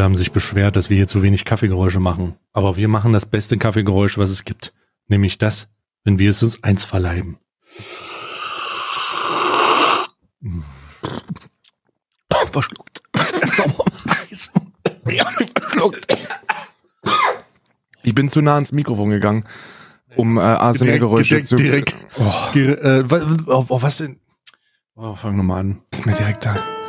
Leute haben sich beschwert, dass wir hier zu wenig Kaffeegeräusche machen. Aber wir machen das beste Kaffeegeräusch, was es gibt. Nämlich das, wenn wir es uns eins verleiben. Verschluckt. Ja, verschluckt. Ich bin zu nah ans Mikrofon gegangen, um äh, ASMR-Geräusche zu... direkt. Oh. Äh, was, oh, was denn? Oh, fang nochmal an. Ist mir direkt da.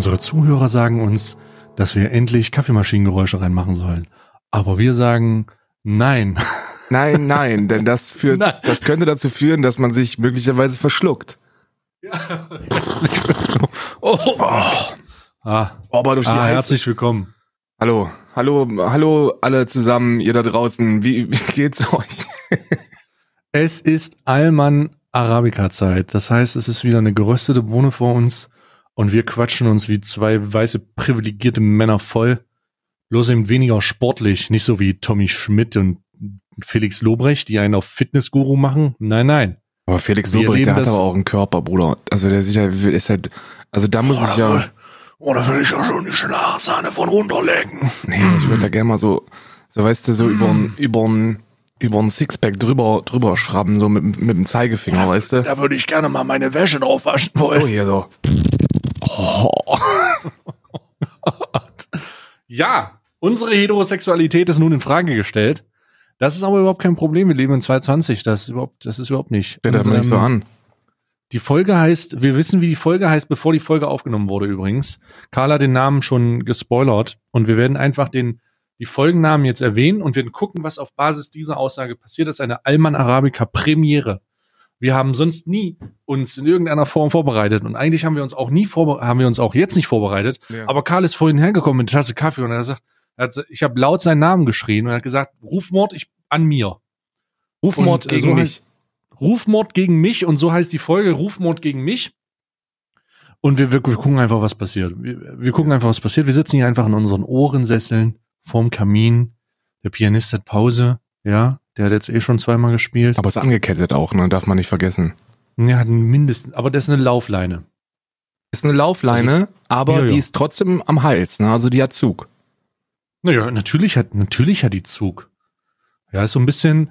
Unsere Zuhörer sagen uns, dass wir endlich Kaffeemaschinengeräusche reinmachen sollen. Aber wir sagen nein. Nein, nein, denn das führt, nein. das könnte dazu führen, dass man sich möglicherweise verschluckt. Ja. oh. oh. Ah. Aber durch die ah, herzlich willkommen. Hallo, hallo, hallo alle zusammen, ihr da draußen. Wie, wie geht's euch? es ist Alman Arabica Zeit. Das heißt, es ist wieder eine geröstete Bohne vor uns und wir quatschen uns wie zwei weiße privilegierte Männer voll. Bloß eben weniger sportlich, nicht so wie Tommy Schmidt und Felix Lobrecht, die einen auf Fitnessguru machen. Nein, nein. Aber Felix Lobrecht, der hat aber auch einen Körper, Bruder. Also der sicher ist halt, also da muss ich ja. Oder will ich ja schon die Schlagsahne von runterlegen. Nee, ich würde da gerne mal so, so weißt du, so mm. über über über ein Sixpack drüber, drüber schrubben, so mit, mit dem Zeigefinger, da, weißt du? Da würde ich gerne mal meine Wäsche drauf waschen wollen. Oh, hier so. Oh. ja, unsere Heterosexualität ist nun in Frage gestellt. Das ist aber überhaupt kein Problem. Wir leben in 2020. Das ist überhaupt, das ist überhaupt nicht. Steht da nicht so ähm, an. Die Folge heißt, wir wissen, wie die Folge heißt, bevor die Folge aufgenommen wurde übrigens. Carla hat den Namen schon gespoilert und wir werden einfach den, die Folgennamen jetzt erwähnen und werden gucken, was auf Basis dieser Aussage passiert. Das ist eine Alman Arabica Premiere. Wir haben sonst nie uns in irgendeiner Form vorbereitet und eigentlich haben wir uns auch nie vorbereitet, haben wir uns auch jetzt nicht vorbereitet. Ja. Aber Karl ist vorhin hergekommen mit einer Tasse Kaffee und er hat gesagt, er hat, ich habe laut seinen Namen geschrien und er hat gesagt, Rufmord ich, an mir. Rufmord und, äh, gegen so mich. Rufmord gegen mich und so heißt die Folge Rufmord gegen mich. Und wir, wir, wir gucken einfach, was passiert. Wir, wir gucken einfach, was passiert. Wir sitzen hier einfach in unseren Ohrensesseln vorm Kamin. Der Pianist hat Pause, ja. Der hat jetzt eh schon zweimal gespielt. Aber ist angekettet auch, ne? Darf man nicht vergessen. Ja, hat mindestens, aber das ist eine Laufleine. Ist eine Laufleine, also, aber ja, ja. die ist trotzdem am Hals, ne? Also die hat Zug. Naja, natürlich hat, natürlich hat die Zug. Ja, ist so ein bisschen,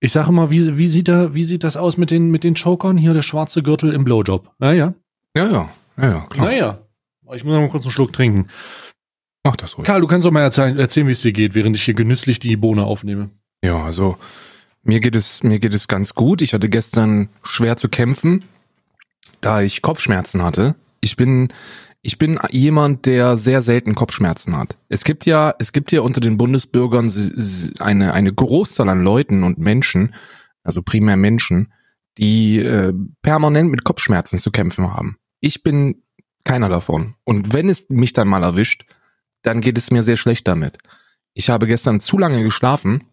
ich sage mal, wie, wie sieht da, wie sieht das aus mit den, mit den Chokern? Hier der schwarze Gürtel im Blowjob. Ja, ja. Ja, ja, ja, ja klar. Naja. Ich muss noch mal kurz einen Schluck trinken. Mach das ruhig. Karl, du kannst doch mal erzählen, erzählen wie es dir geht, während ich hier genüsslich die Bohne aufnehme. Ja, also mir geht es mir geht es ganz gut. Ich hatte gestern schwer zu kämpfen, da ich Kopfschmerzen hatte. Ich bin ich bin jemand, der sehr selten Kopfschmerzen hat. Es gibt ja es gibt ja unter den Bundesbürgern eine eine Großzahl an Leuten und Menschen, also primär Menschen, die äh, permanent mit Kopfschmerzen zu kämpfen haben. Ich bin keiner davon. Und wenn es mich dann mal erwischt, dann geht es mir sehr schlecht damit. Ich habe gestern zu lange geschlafen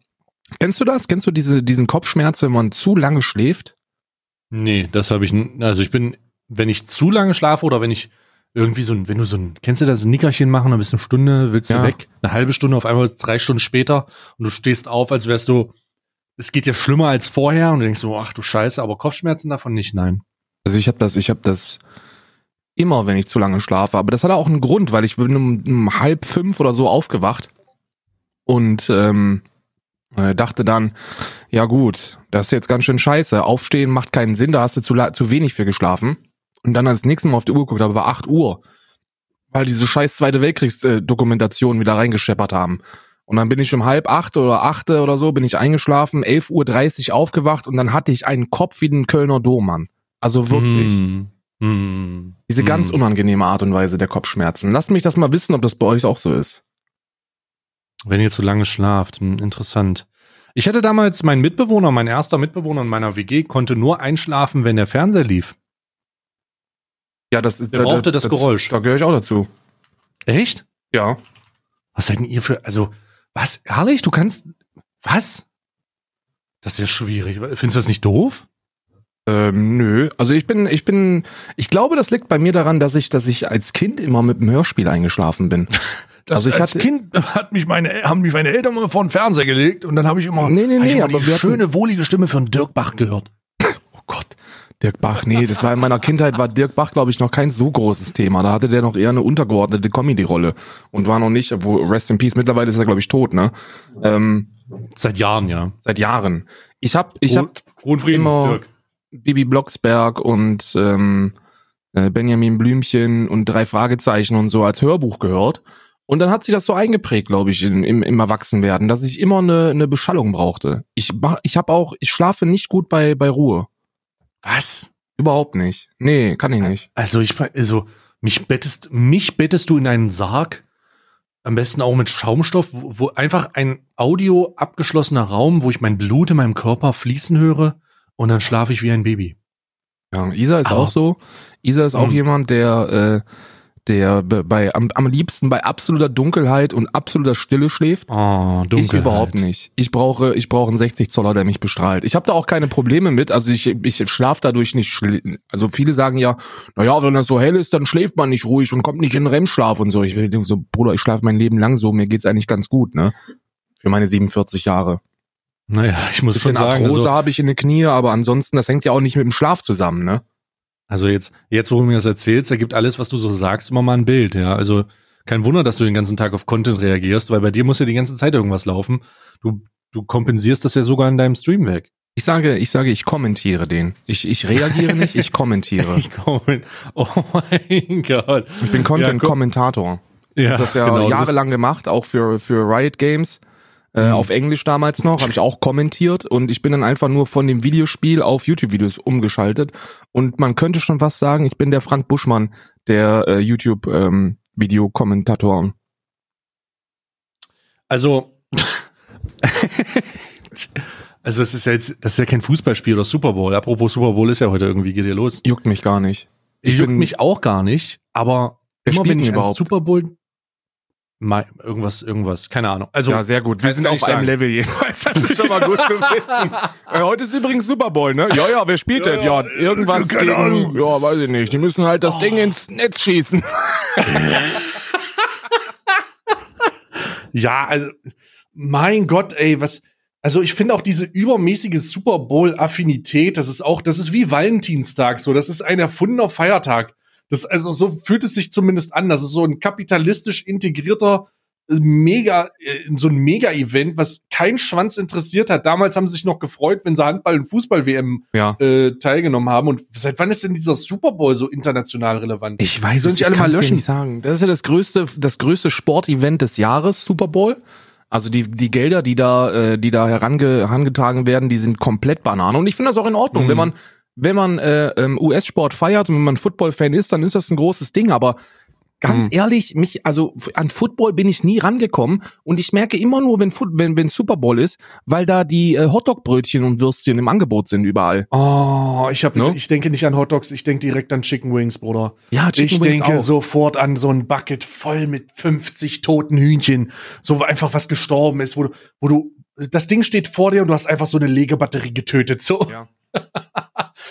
Kennst du das? Kennst du diese, diesen Kopfschmerz, wenn man zu lange schläft? Nee, das habe ich, also ich bin, wenn ich zu lange schlafe oder wenn ich irgendwie so ein, wenn du so ein, kennst du das, ein Nickerchen machen, dann bist du eine Stunde, willst ja. du weg, eine halbe Stunde, auf einmal drei Stunden später und du stehst auf, als wärst du, es geht dir schlimmer als vorher und du denkst so, ach du Scheiße, aber Kopfschmerzen davon nicht, nein. Also ich habe das, ich habe das immer, wenn ich zu lange schlafe, aber das hat auch einen Grund, weil ich bin um, um halb fünf oder so aufgewacht und ähm, äh, dachte dann, ja gut, das ist jetzt ganz schön scheiße. Aufstehen macht keinen Sinn, da hast du zu, zu wenig für geschlafen. Und dann als nächstes Mal auf die Uhr geguckt habe, war 8 Uhr. Weil diese scheiß Zweite Weltkriegsdokumentation wieder reingescheppert haben. Und dann bin ich um halb acht oder achte oder so, bin ich eingeschlafen, 11.30 Uhr aufgewacht und dann hatte ich einen Kopf wie den Kölner Dom, Also wirklich. Mm, mm, Diese mm. ganz unangenehme Art und Weise der Kopfschmerzen. Lasst mich das mal wissen, ob das bei euch auch so ist. Wenn ihr zu lange schlaft, hm, interessant. Ich hatte damals meinen Mitbewohner, mein erster Mitbewohner in meiner WG, konnte nur einschlafen, wenn der Fernseher lief. Ja, das ist. Der brauchte das, das Geräusch. Da gehöre ich auch dazu. Echt? Ja. Was seid denn ihr für, also, was, ehrlich, du kannst, was? Das ist ja schwierig. Findest du das nicht doof? Ähm, nö. Also ich bin, ich bin, ich glaube, das liegt bei mir daran, dass ich, dass ich als Kind immer mit dem Hörspiel eingeschlafen bin. Das also ich als hatte, Kind hat mich meine, haben mich meine Eltern immer vor den Fernseher gelegt und dann habe ich immer, nee, nee, nee, aber die schöne, wohlige Stimme von Dirk Bach gehört. Gott. Dirk Bach, nee, das war in meiner Kindheit, war Dirk Bach, glaube ich, noch kein so großes Thema. Da hatte der noch eher eine untergeordnete Comedy-Rolle und war noch nicht, wo Rest in Peace, mittlerweile ist er, glaube ich, tot, ne? Ähm, Seit Jahren, ja. seit Jahren. Ich hab, ich hab immer- Dirk. Bibi Blocksberg und ähm, äh, Benjamin Blümchen und drei Fragezeichen und so als Hörbuch gehört. Und dann hat sich das so eingeprägt, glaube ich, im, im, im Erwachsenwerden, dass ich immer eine, eine Beschallung brauchte. Ich, mach- ich habe auch, ich schlafe nicht gut bei, bei Ruhe. Was? Überhaupt nicht. Nee, kann ich nicht. Also ich, also mich bettest, mich bettest du in einen Sarg, am besten auch mit Schaumstoff, wo, wo einfach ein Audio abgeschlossener Raum, wo ich mein Blut in meinem Körper fließen höre und dann schlafe ich wie ein Baby. Ja, Isa ist Aber- auch so. Isa ist auch Mhm. jemand, der, äh, der be- bei, am, am liebsten bei absoluter Dunkelheit und absoluter Stille schläft. Oh, dunkel. Ich überhaupt nicht. Ich brauche, ich brauche einen 60 Zoller, der mich bestrahlt. Ich habe da auch keine Probleme mit. Also ich, ich schlafe dadurch nicht. Also viele sagen ja, naja, wenn das so hell ist, dann schläft man nicht ruhig und kommt nicht in REM-Schlaf und so. Ich denke so, Bruder, ich schlafe mein Leben lang so. Mir geht's eigentlich ganz gut, ne? Für meine 47 Jahre. Naja, ich muss schon Bisschen sagen, Arthrose also, habe ich in den Knie, aber ansonsten, das hängt ja auch nicht mit dem Schlaf zusammen, ne? Also jetzt, jetzt, wo du mir das erzählst, ergibt alles, was du so sagst, immer mal ein Bild, ja. Also kein Wunder, dass du den ganzen Tag auf Content reagierst, weil bei dir muss ja die ganze Zeit irgendwas laufen. Du, du kompensierst das ja sogar in deinem Stream weg. Ich sage, ich sage, ich kommentiere den. Ich, ich reagiere nicht, ich kommentiere. Ich komme, oh mein Gott. Ich bin Ja, Content-Kommentator. Ja, das ja genau, jahrelang gemacht, auch für, für Riot Games. Äh, Mhm. Auf Englisch damals noch, habe ich auch kommentiert und ich bin dann einfach nur von dem Videospiel auf YouTube-Videos umgeschaltet. Und man könnte schon was sagen, ich bin der Frank Buschmann der äh, YouTube-Videokommentatoren. Also, also es ist ja jetzt, das ist ja kein Fußballspiel oder Super Bowl. Apropos Super Bowl ist ja heute irgendwie, geht ihr los. Juckt mich gar nicht. Ich juckt bin- mich auch gar nicht, aber immer wenn ich an überhaupt? Super Bowl, irgendwas, irgendwas, keine Ahnung. Also, ja, sehr gut. Wir sind auf einem. Level jedenfalls. Das ist schon mal gut zu wissen. Äh, heute ist übrigens Super Bowl, ne? Ja, ja, wer spielt Ja, denn? Ja, irgendwas keine gegen, Ahnung. ja, weiß ich nicht. Die müssen halt das Ding ins Netz schießen. ja, also, mein Gott, ey, was, also ich finde auch diese übermäßige Super Bowl-Affinität, das ist auch, das ist wie Valentinstag, so, das ist ein erfundener Feiertag. Das, also, so fühlt es sich zumindest an. Das ist so ein kapitalistisch integrierter, äh, mega, äh, so ein Mega-Event, was kein Schwanz interessiert hat. Damals haben sie sich noch gefreut, wenn sie Handball- und Fußball-WM Ja. äh, teilgenommen haben. Und seit wann ist denn dieser Super Bowl so international relevant? Ich weiß es, sich alle ich mal löschen? nicht sagen. Das ist ja das größte, das größte Sportevent des Jahres, Super Bowl. Also die, die Gelder, die da, äh, die da herange, herangetragen werden, die sind komplett Banane. Und ich finde das auch in Ordnung. Mhm. Wenn man, wenn man äh, ähm, US-Sport feiert und wenn man Football-Fan ist, dann ist das ein großes Ding. Aber ganz Mhm. ehrlich, mich, also an Football bin ich nie rangekommen. Und ich merke immer nur, wenn, Foot, wenn, wenn Super Bowl ist, weil da die äh, Hotdog-Brötchen und Würstchen im Angebot sind überall. Oh, ich, hab, Ne? ich denke nicht an Hot Dogs, ich denke direkt an Chicken Wings, Bruder. Ja, ich denke sofort an so ein Bucket voll mit 50 toten Hühnchen. So einfach was gestorben ist, wo du, wo du, das Ding steht vor dir und du hast einfach so eine Legebatterie getötet. So. Ja.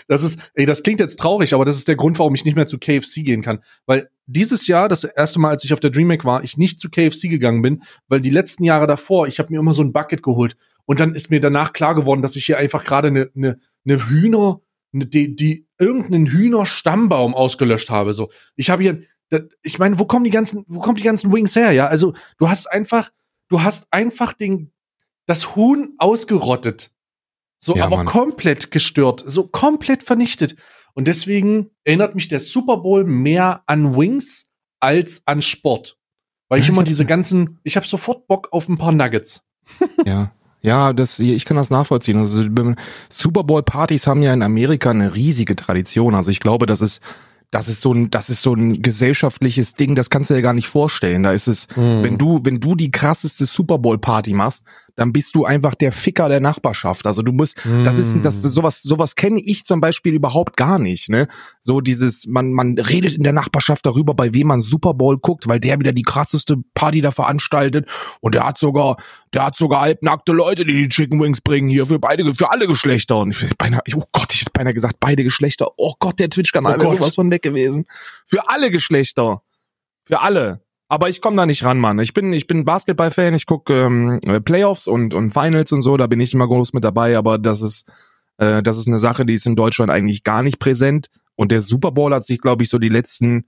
Das ist, ey, das klingt jetzt traurig, aber das ist der Grund, warum ich nicht mehr zu KFC gehen kann. Weil dieses Jahr, das erste Mal, als ich auf der DreamHack war, ich nicht zu KFC gegangen bin, weil die letzten Jahre davor, ich habe mir immer so ein Bucket geholt. Und dann ist mir danach klar geworden, dass ich hier einfach gerade eine ne, ne Hühner, ne, die, die irgendeinen Hühnerstammbaum ausgelöscht habe. So, ich habe hier, ich meine, wo kommen die ganzen, wo kommen die ganzen Wings her? Ja, also du hast einfach, du hast einfach den, das Huhn ausgerottet. So, Ja, aber Mann. komplett gestört, so komplett vernichtet. Und deswegen erinnert mich der Super Bowl mehr an Wings als an Sport. Weil ich immer diese ganzen, ich habe sofort Bock auf ein paar Nuggets. Ja. Ja, das, ich kann das nachvollziehen. Also, Super Bowl Partys haben ja in Amerika eine riesige Tradition. Also ich glaube, das ist, das ist so ein, das ist so ein gesellschaftliches Ding, das kannst du dir gar nicht vorstellen. Da ist es, wenn du, wenn du die krasseste Super Bowl Party machst, dann bist du einfach der Ficker der Nachbarschaft. Also du musst, das ist, das, sowas, sowas kenne ich zum Beispiel überhaupt gar nicht, ne? So dieses, man, man redet in der Nachbarschaft darüber, bei wem man Super Bowl guckt, weil der wieder die krasseste Party da veranstaltet und der hat sogar, der hat sogar halbnackte Leute, die die Chicken Wings bringen hier für beide, für alle Geschlechter. Und ich beinahe, oh Gott, ich hätte beinahe gesagt, beide Geschlechter. Oh Gott, der Twitch-Kanal Oh wäre sowas von weg gewesen. Für alle Geschlechter. Für alle. Aber ich komme da nicht ran, Mann. Ich bin, ich bin Basketball-Fan, ich gucke ähm, Playoffs und, und Finals und so, da bin ich immer groß mit dabei, aber das ist, Äh, das ist eine Sache, die ist in Deutschland eigentlich gar nicht präsent. Und der Super Bowl hat sich, glaube ich, so die letzten,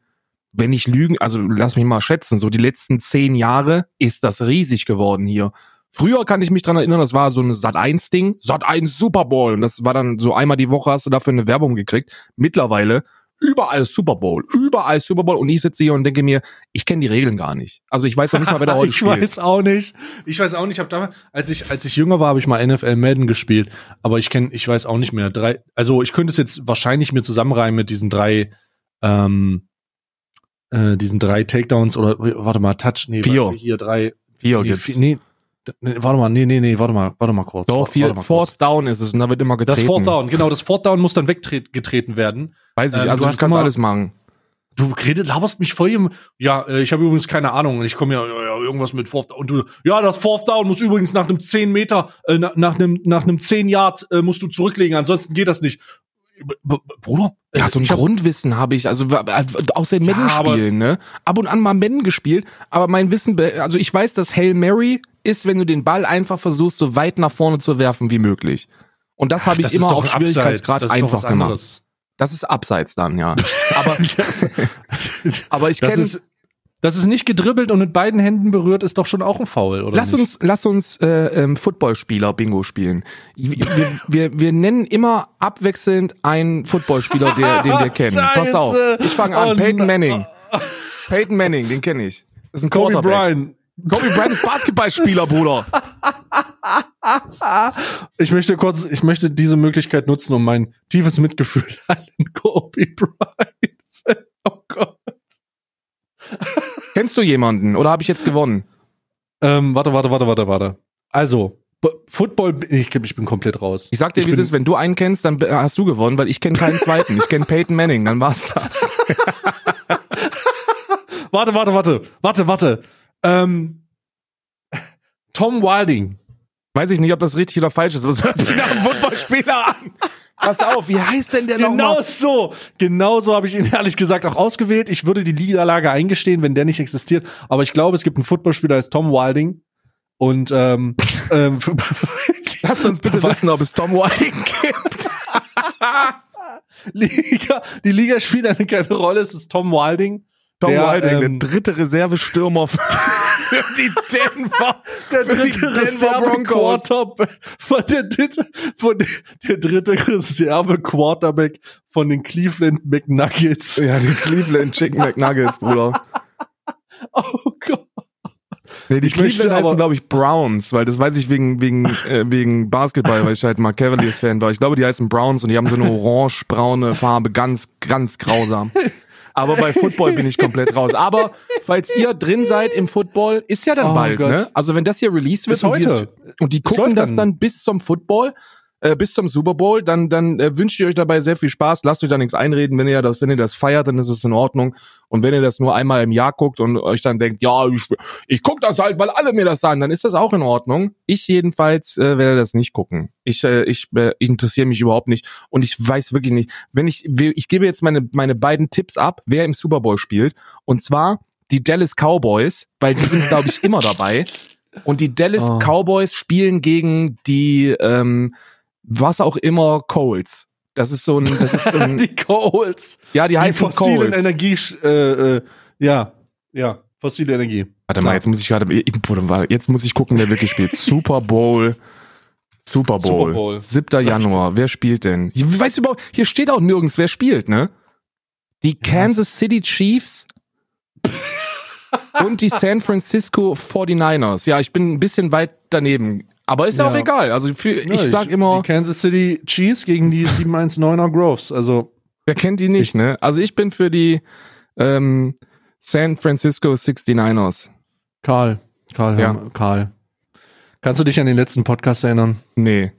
wenn ich lügen, also lass mich mal schätzen, so die letzten zehn Jahre ist das riesig geworden hier. Früher kann ich mich dran erinnern, das war so ein Sat1-Ding, Sat1 Super Bowl. Und das war dann so einmal die Woche hast du dafür eine Werbung gekriegt. Mittlerweile überall Super Bowl, überall Super Bowl. Und ich sitze hier und denke mir, ich kenne die Regeln gar nicht. Also ich weiß noch nicht mal, wer da heute ich spielt. weiß auch nicht. Ich weiß auch nicht. Ich habe damals, als ich als ich jünger war, habe ich mal NFL Madden gespielt, aber ich kenne, ich weiß auch nicht mehr. Drei, also ich könnte es jetzt wahrscheinlich mir zusammenreimen mit diesen drei, ähm, äh, diesen drei Takedowns oder warte mal, Touch, nee, Vier. hier drei, Vier nee, gibt's. nee, nee, warte mal, nee, nee, nee, warte mal, warte mal kurz. Doch, warte mal kurz. Fourth Down ist es und da wird immer getreten. Das Fourth Down, genau, das Fourth Down muss dann weggetreten werden. Weiß ich, Ähm, also du kannst immer- alles machen. Du redet, laberst mich voll. im- Ja, äh, ich habe übrigens keine Ahnung. Ich komme ja, ja, ja irgendwas mit Fourth Down. Und du, ja, das Fourth Down muss übrigens nach einem 10 Meter, äh, na- nach einem nach einem 10 Yard äh, musst du zurücklegen. Ansonsten geht das nicht. B B Bruder, Ja, äh, so ein ich hab- Grundwissen habe ich, also äh, aus den Ja, Madden-Spielen, ne? Ab und an mal Madden gespielt, aber mein Wissen, also ich weiß, dass Hail Mary ist, wenn du den Ball einfach versuchst, so weit nach vorne zu werfen wie möglich. Und das habe ich das immer auf Schwierigkeitsgrad einfach gemacht. anderes. Das ist abseits dann, ja. Aber, aber ich kenne das ist nicht gedribbelt und mit beiden Händen berührt, ist doch schon auch ein Foul, oder? Lass nicht? uns, lass uns äh, ähm, Footballspieler Bingo spielen. Wir, wir, wir nennen immer abwechselnd einen Footballspieler, der, den wir kennen. Pass auf, Scheiße. ich fange an. Oh, Peyton Manning. Peyton Manning, den kenne ich. Das ist ein Kobe Quarterback. Bryant. Kobe Bryant ist Basketballspieler, Bruder. Ich möchte kurz, ich möchte diese Möglichkeit nutzen, um mein tiefes Mitgefühl an Kobe Bryant. Oh Gott. Kennst du jemanden oder habe ich jetzt gewonnen? Ähm, warte, warte, warte, warte, warte. Also, Football, ich, ich bin komplett raus. Ich sag dir, Ich wie es ist, wenn du einen kennst, dann äh, hast du gewonnen, weil ich kenne keinen zweiten. Ich kenne Peyton Manning, dann war's das. Warte, warte, warte, warte, warte. Ähm, Tom Wilding. Weiß ich nicht, ob das richtig oder falsch ist, aber es hört sich nach einem Footballspieler an. Pass auf, wie heißt denn der Genau nochmal? so. Genau so habe ich ihn ehrlich gesagt auch ausgewählt. Ich würde die Niederlage eingestehen, wenn der nicht existiert. Aber ich glaube, es gibt einen Footballspieler, der ist Tom Wilding. Und ähm, ähm, Lasst uns bitte wissen, ob es Tom Whiting gibt. Liga, die Liga spielt eine keine Rolle. Es ist Tom Wilding. Tom Der, Whiting, ähm, der dritte Reservestürmer für die Denver, Der dritte Denver Reserve Broncos. Quarterback von der dritte, von der, der dritte Reserve Quarterback von den Cleveland McNuggets. Ja, die Cleveland Chicken McNuggets, Bruder. Oh Gott. Nee, die Ich Cleveland heißen, glaube ich, Browns, weil das weiß ich wegen, wegen, äh, wegen Basketball, weil ich halt mal Cavaliers-Fan war. Ich glaube, die heißen Browns und die haben so eine orange-braune Farbe, ganz, ganz grausam. Aber bei Football bin ich komplett raus. Aber falls ihr drin seid im Football, ist ja dann Oh bald, Gott. ne? Also wenn das hier released wird Bis und, die heute. und die gucken das dann. dann bis zum Football, äh, bis zum Super Bowl, dann, dann äh, wünsche ich euch dabei sehr viel Spaß. Lasst euch da nichts einreden. Wenn ihr das, wenn ihr das feiert, dann ist es in Ordnung. Und wenn ihr das nur einmal im Jahr guckt und euch dann denkt, ja, ich, ich guck das halt, weil alle mir das sagen, dann ist das auch in Ordnung. Ich jedenfalls äh, werde das nicht gucken. Ich, äh, ich äh, interessiere mich überhaupt nicht und ich weiß wirklich nicht. Wenn ich, ich gebe jetzt meine meine beiden Tipps ab, wer im Super Bowl spielt. Und zwar die Dallas Cowboys, weil die sind, glaube ich, immer dabei. Und die Dallas Oh. Cowboys spielen gegen die ähm, was auch immer Colts. Das ist so ein, das ist so ein, Die Colts. ja, die Die heißen fossilen Colts. Energie, äh, äh, ja, ja, fossile Energie. Warte mal, jetzt muss ich gerade, jetzt muss ich gucken, wer wirklich spielt. Super Bowl. Super Bowl. Super Bowl. 7. Januar. Wer spielt denn? Weißt du überhaupt, hier steht auch nirgends, wer spielt, ne? Die Kansas City Chiefs und die San Francisco 49ers. Ja, ich bin ein bisschen weit daneben. Aber ist ja Ja. auch egal. Also für, Ja, ich sag immer, Die Kansas City Chiefs gegen die 719er Groves. Also, wer kennt die nicht, ne? Also ich bin für die ähm, San Francisco 69ers. Karl. Karl, Ja. Karl. Kannst du dich an den letzten Podcast erinnern? Nee.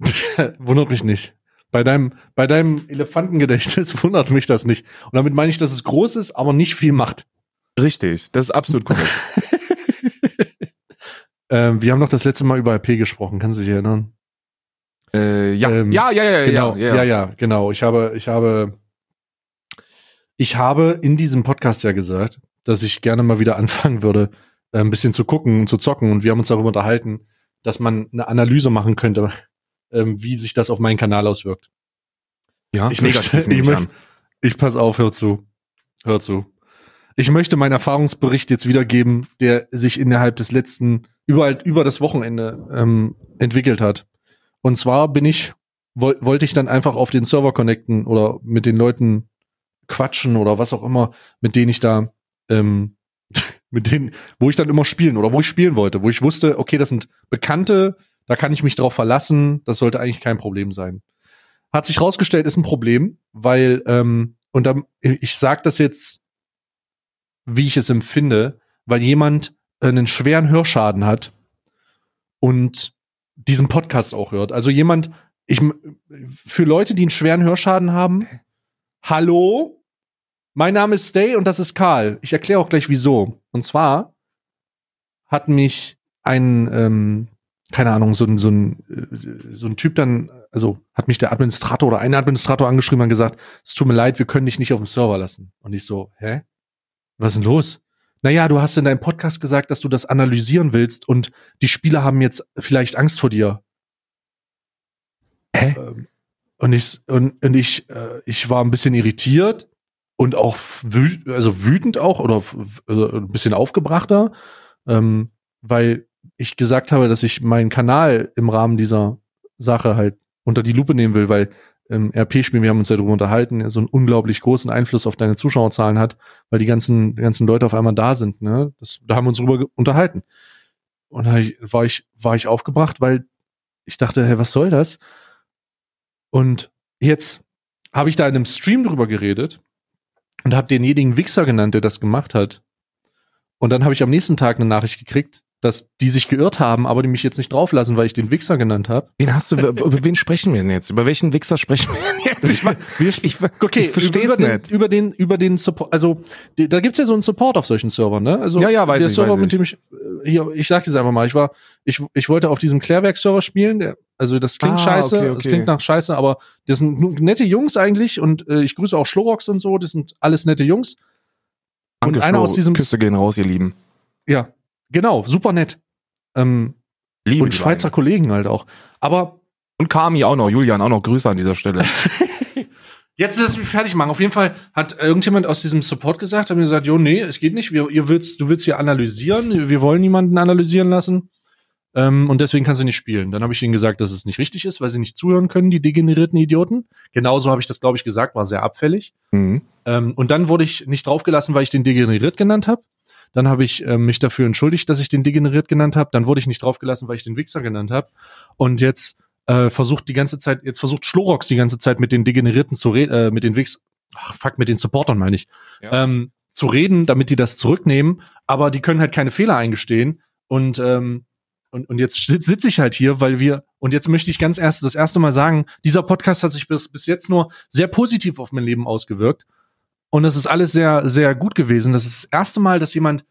wundert mich nicht. Bei deinem, bei deinem Elefantengedächtnis wundert mich das nicht. Und damit meine ich, dass es groß ist, aber nicht viel macht. Richtig, das ist absolut korrekt. Ähm, wir haben noch das letzte Mal über RP gesprochen. Kannst du dich erinnern? Äh, ja. Ähm, ja, ja, ja, genau. ja, ja, ja, genau. Ich habe, ich habe, ich habe in diesem Podcast ja gesagt, dass ich gerne mal wieder anfangen würde, äh, ein bisschen zu gucken und zu zocken. Und wir haben uns darüber unterhalten, dass man eine Analyse machen könnte ähm, wie sich das auf meinen Kanal auswirkt. Ja, Ich möchte, ich möchte, ich pass auf, hör zu. Hör zu. Ich möchte meinen Erfahrungsbericht jetzt wiedergeben, der sich innerhalb des letzten, überall über das Wochenende ähm, entwickelt hat. Und zwar bin ich, woll, wollte ich dann einfach auf den Server connecten oder mit den Leuten quatschen oder was auch immer, mit denen ich da, ähm, mit denen, wo ich dann immer spielen oder wo ich spielen wollte, wo ich wusste, okay, das sind Bekannte, da kann ich mich drauf verlassen, das sollte eigentlich kein Problem sein. Hat sich rausgestellt, ist ein Problem, weil, ähm, und dann, ich sag das jetzt, wie ich es empfinde, weil jemand einen schweren Hörschaden hat und diesen Podcast auch hört. Also jemand, ich, für Leute, die einen schweren Hörschaden haben, hallo, mein Name ist Stay und das ist Karl. Ich erkläre auch gleich wieso. Und zwar hat mich ein, ähm, keine Ahnung, so ein, so ein, äh, so ein Typ dann, also hat mich der Administrator oder ein Administrator angeschrieben und gesagt, es tut mir leid, wir können dich nicht auf dem Server lassen. Und ich so, hä? Was ist denn los? Naja, du hast in deinem Podcast gesagt, dass du das analysieren willst und die Spieler haben jetzt vielleicht Angst vor dir. Hä? Ähm, Und ich, und, und ich, äh, ich war ein bisschen irritiert und auch wü also wütend auch oder äh, ein bisschen aufgebrachter, ähm, weil ich gesagt habe, dass ich meinen Kanal im Rahmen dieser Sache halt unter die Lupe nehmen will, weil im RP-Spiel, wir haben uns ja darüber unterhalten, er so einen unglaublich großen Einfluss auf deine Zuschauerzahlen hat, weil die ganzen, ganzen Leute auf einmal da sind, ne? Das, da haben wir uns drüber unterhalten. Und da war ich, war ich aufgebracht, weil ich dachte, hey, was soll das? Und jetzt habe ich da in einem Stream drüber geredet und habe denjenigen Wichser genannt, der das gemacht hat. Und dann habe ich am nächsten Tag eine Nachricht gekriegt, dass die sich geirrt haben, aber die mich jetzt nicht drauflassen, weil ich den Wichser genannt habe. Wen hast du, über wen sprechen wir denn jetzt? Über welchen Wichser sprechen wir denn jetzt? Ich, mein, Wir ich, Okay, ich verstehe über, den, nicht. über den über den Support, also die, da gibt's ja so einen Support auf solchen Servern, ne? Also Ja, ja, weiß der ich, Server, weiß mit dem ich äh, hier, ich sag dir einfach mal, ich war, ich ich wollte auf diesem Klärwerk-Server spielen, der, also das klingt Ah, scheiße, okay, das okay. klingt nach scheiße, aber das sind nette Jungs eigentlich und äh, ich grüße auch Schlorox und so, das sind alles nette Jungs. Danke, und einer Flo. aus diesem- Küsse gehen raus, ihr Lieben. Ja, genau, super nett. Ähm, Liebe und Schweizer beiden. Kollegen halt auch. Aber Und Kami auch noch, Julian auch noch, Grüße an dieser Stelle. Jetzt ist es fertig machen. Auf jeden Fall hat irgendjemand aus diesem Support gesagt, hat mir gesagt, jo, nee, es geht nicht. Wir, ihr willst, du willst hier analysieren. Wir wollen niemanden analysieren lassen. Ähm, und deswegen kannst du nicht spielen. Dann habe ich ihnen gesagt, dass es nicht richtig ist, weil sie nicht zuhören können, die degenerierten Idioten. Genauso habe ich das, glaube ich, gesagt, war sehr abfällig. Mhm. Ähm, und dann wurde ich nicht draufgelassen, weil ich den degeneriert genannt habe. Dann habe ich ähm, mich dafür entschuldigt, dass ich den degeneriert genannt habe. Dann wurde ich nicht draufgelassen, weil ich den Wichser genannt habe. Und jetzt äh, versucht die ganze Zeit, jetzt versucht Schlorox die ganze Zeit mit den Degenerierten zu reden, äh, mit den Wix, ach fuck, mit den Supportern meine ich, Ja. ähm, zu reden, damit die das zurücknehmen. Aber die können halt keine Fehler eingestehen. Und ähm, und, und jetzt sitze sitz ich halt hier, weil wir, und jetzt möchte ich ganz erst das erste Mal sagen, dieser Podcast hat sich bis, bis jetzt nur sehr positiv auf mein Leben ausgewirkt. Und das ist alles sehr, sehr gut gewesen. Das ist das erste Mal, dass jemand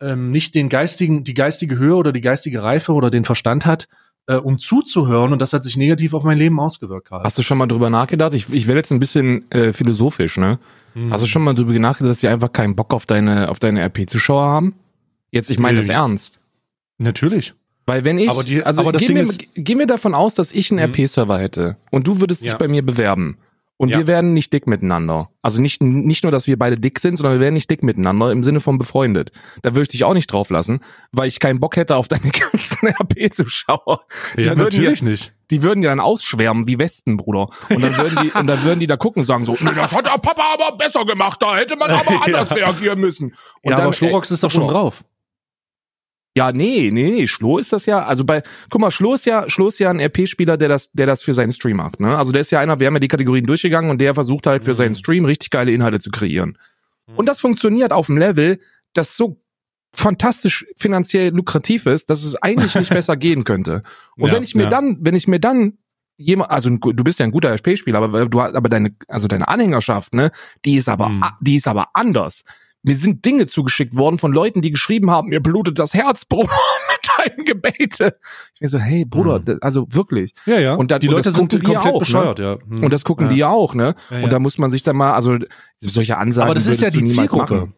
ähm, nicht den geistigen, die geistige Höhe oder die geistige Reife oder den Verstand hat, äh, um zuzuhören. Und das hat sich negativ auf mein Leben ausgewirkt, Karl. Hast du schon mal drüber nachgedacht? Ich, ich werde jetzt ein bisschen äh, philosophisch, ne? Hm. Hast du schon mal drüber nachgedacht, dass die einfach keinen Bock auf deine, auf deine RP-Zuschauer haben? Jetzt, ich meine das ernst. Natürlich. Weil wenn ich, Aber die- also aber das geh, Ding mir, geh mir davon aus, dass ich einen Mhm. RP-Server hätte und du würdest dich Ja. bei mir bewerben. Und Ja. wir werden nicht dick miteinander. Also nicht, nicht nur, dass wir beide dick sind, sondern wir werden nicht dick miteinander im Sinne von befreundet. Da würde ich dich auch nicht drauf lassen, weil ich keinen Bock hätte auf deine ganzen RP-Zuschauer. Die, Ja, würden ja, natürlich nicht. die würden ja dann ausschwärmen wie Wespen, Bruder. Und dann würden die, und dann würden die da gucken und sagen so, nee, das hat der Papa aber besser gemacht, da hätte man aber anders Ja. reagieren müssen. Und ja, dann, aber Schlorox ist doch schon drauf. Ja, nee, nee, nee, Schlo ist das ja, also bei, guck mal, Schlo ist ja, Schlo ist ja ein RP-Spieler, der das, der das für seinen Stream macht, ne? Also der ist ja einer, wir haben ja die Kategorien durchgegangen und der versucht halt für Mhm. seinen Stream richtig geile Inhalte zu kreieren. Mhm. Und das funktioniert auf dem Level, das so fantastisch finanziell lukrativ ist, dass es eigentlich nicht besser gehen könnte. Und Ja, wenn ich mir ja. dann, wenn ich mir dann jemand, also du bist ja ein guter RP-Spieler, aber du hast, aber deine, also deine Anhängerschaft, ne, die ist aber, Mhm. die ist aber anders. Mir sind Dinge zugeschickt worden von Leuten, die geschrieben haben, mir blutet das Herz, Bruder, mit deinem Gebete. Ich mir so, hey, Bruder, Mhm. das, also wirklich. Ja, ja. Und da- die und Leute sind die komplett auch, ne? bescheuert, ja. Hm. Und das gucken ja. die ja auch, ne? Ja, ja. Und da muss man sich dann mal, also solche Ansagen Aber das ist ja die Zielgruppe. machen.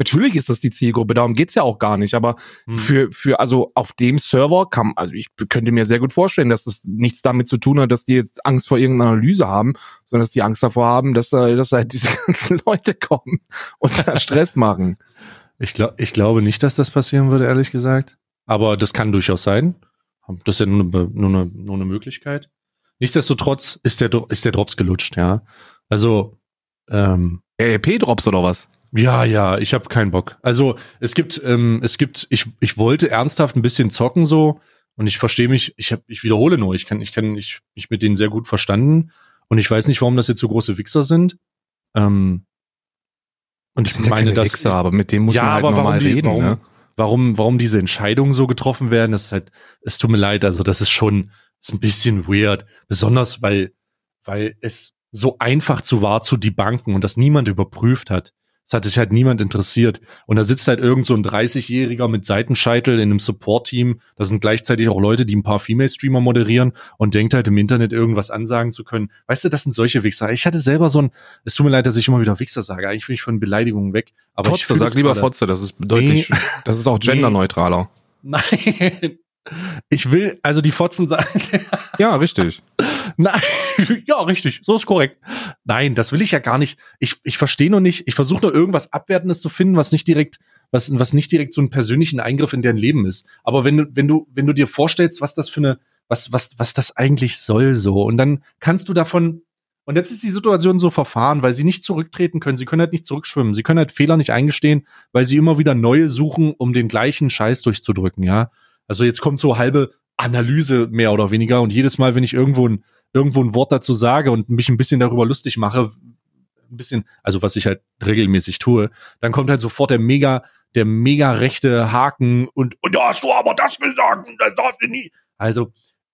Natürlich ist das die Zielgruppe, darum geht's ja auch gar nicht. Aber Hm. für, für, also auf dem Server kann, also ich könnte mir sehr gut vorstellen, dass das nichts damit zu tun hat, dass die jetzt Angst vor irgendeiner Analyse haben, sondern dass die Angst davor haben, dass da, dass halt diese ganzen Leute kommen und da Stress machen. Ich, glaub, ich glaube nicht, dass das passieren würde, ehrlich gesagt. Aber das kann durchaus sein. Das ist ja nur eine, nur eine, nur eine Möglichkeit. Nichtsdestotrotz ist der, ist der Drops gelutscht, ja. Also, ähm, RP-Drops oder was? Ja, ja, ich habe keinen Bock. Also es gibt, ähm, es gibt, ich, ich wollte ernsthaft ein bisschen zocken so und ich verstehe mich, ich hab, ich wiederhole nur, ich kann, ich kann, ich mich mit denen sehr gut verstanden und ich weiß nicht, warum das jetzt so große Wichser sind. Ähm, und ich ja meine, keine dass Wichser, aber mit denen muss ja, man halt aber normal warum die, reden. warum, ne? warum, warum diese Entscheidungen so getroffen werden, das ist halt, es tut mir leid, also das ist schon, ist ein bisschen weird, besonders weil, weil es so einfach zu war zu debunken und das niemand überprüft hat. Es hat sich halt niemand interessiert. Und da sitzt halt irgend so ein 30-Jähriger mit Seitenscheitel in einem Support-Team. Da sind gleichzeitig auch Leute, die ein paar Female-Streamer moderieren und denkt halt im Internet irgendwas ansagen zu können. Weißt du, das sind solche Wichser. Ich hatte selber so ein, es tut mir leid, dass ich immer wieder Wichser sage. Eigentlich will ich von Beleidigungen weg. Aber ich Fotze, fühl sag lieber gerade. Fotze, das ist deutlich, das ist auch genderneutraler. Nein. Ich will, also die Fotzen sagen. Ja, richtig. Nein, ja, richtig, so ist korrekt. Nein, das will ich ja gar nicht. Ich, ich verstehe nur nicht, ich versuche nur irgendwas Abwertendes zu finden, was nicht direkt, was, was nicht direkt so einen persönlichen Eingriff in deren Leben ist. Aber wenn du, wenn du, wenn du dir vorstellst, was das für eine, was, was, was das eigentlich soll, so, und dann kannst du davon, und jetzt ist die Situation so verfahren, weil sie nicht zurücktreten können, sie können halt nicht zurückschwimmen, sie können halt Fehler nicht eingestehen, weil sie immer wieder neue suchen, um den gleichen Scheiß durchzudrücken, ja. Also jetzt kommt so halbe Analyse mehr oder weniger und jedes Mal, wenn ich irgendwo ein, irgendwo ein Wort dazu sage und mich ein bisschen darüber lustig mache, ein bisschen, also was ich halt regelmäßig tue, dann kommt halt sofort der mega, der mega rechte Haken und, und da hast du aber das gesagt das darfst du nie. Also,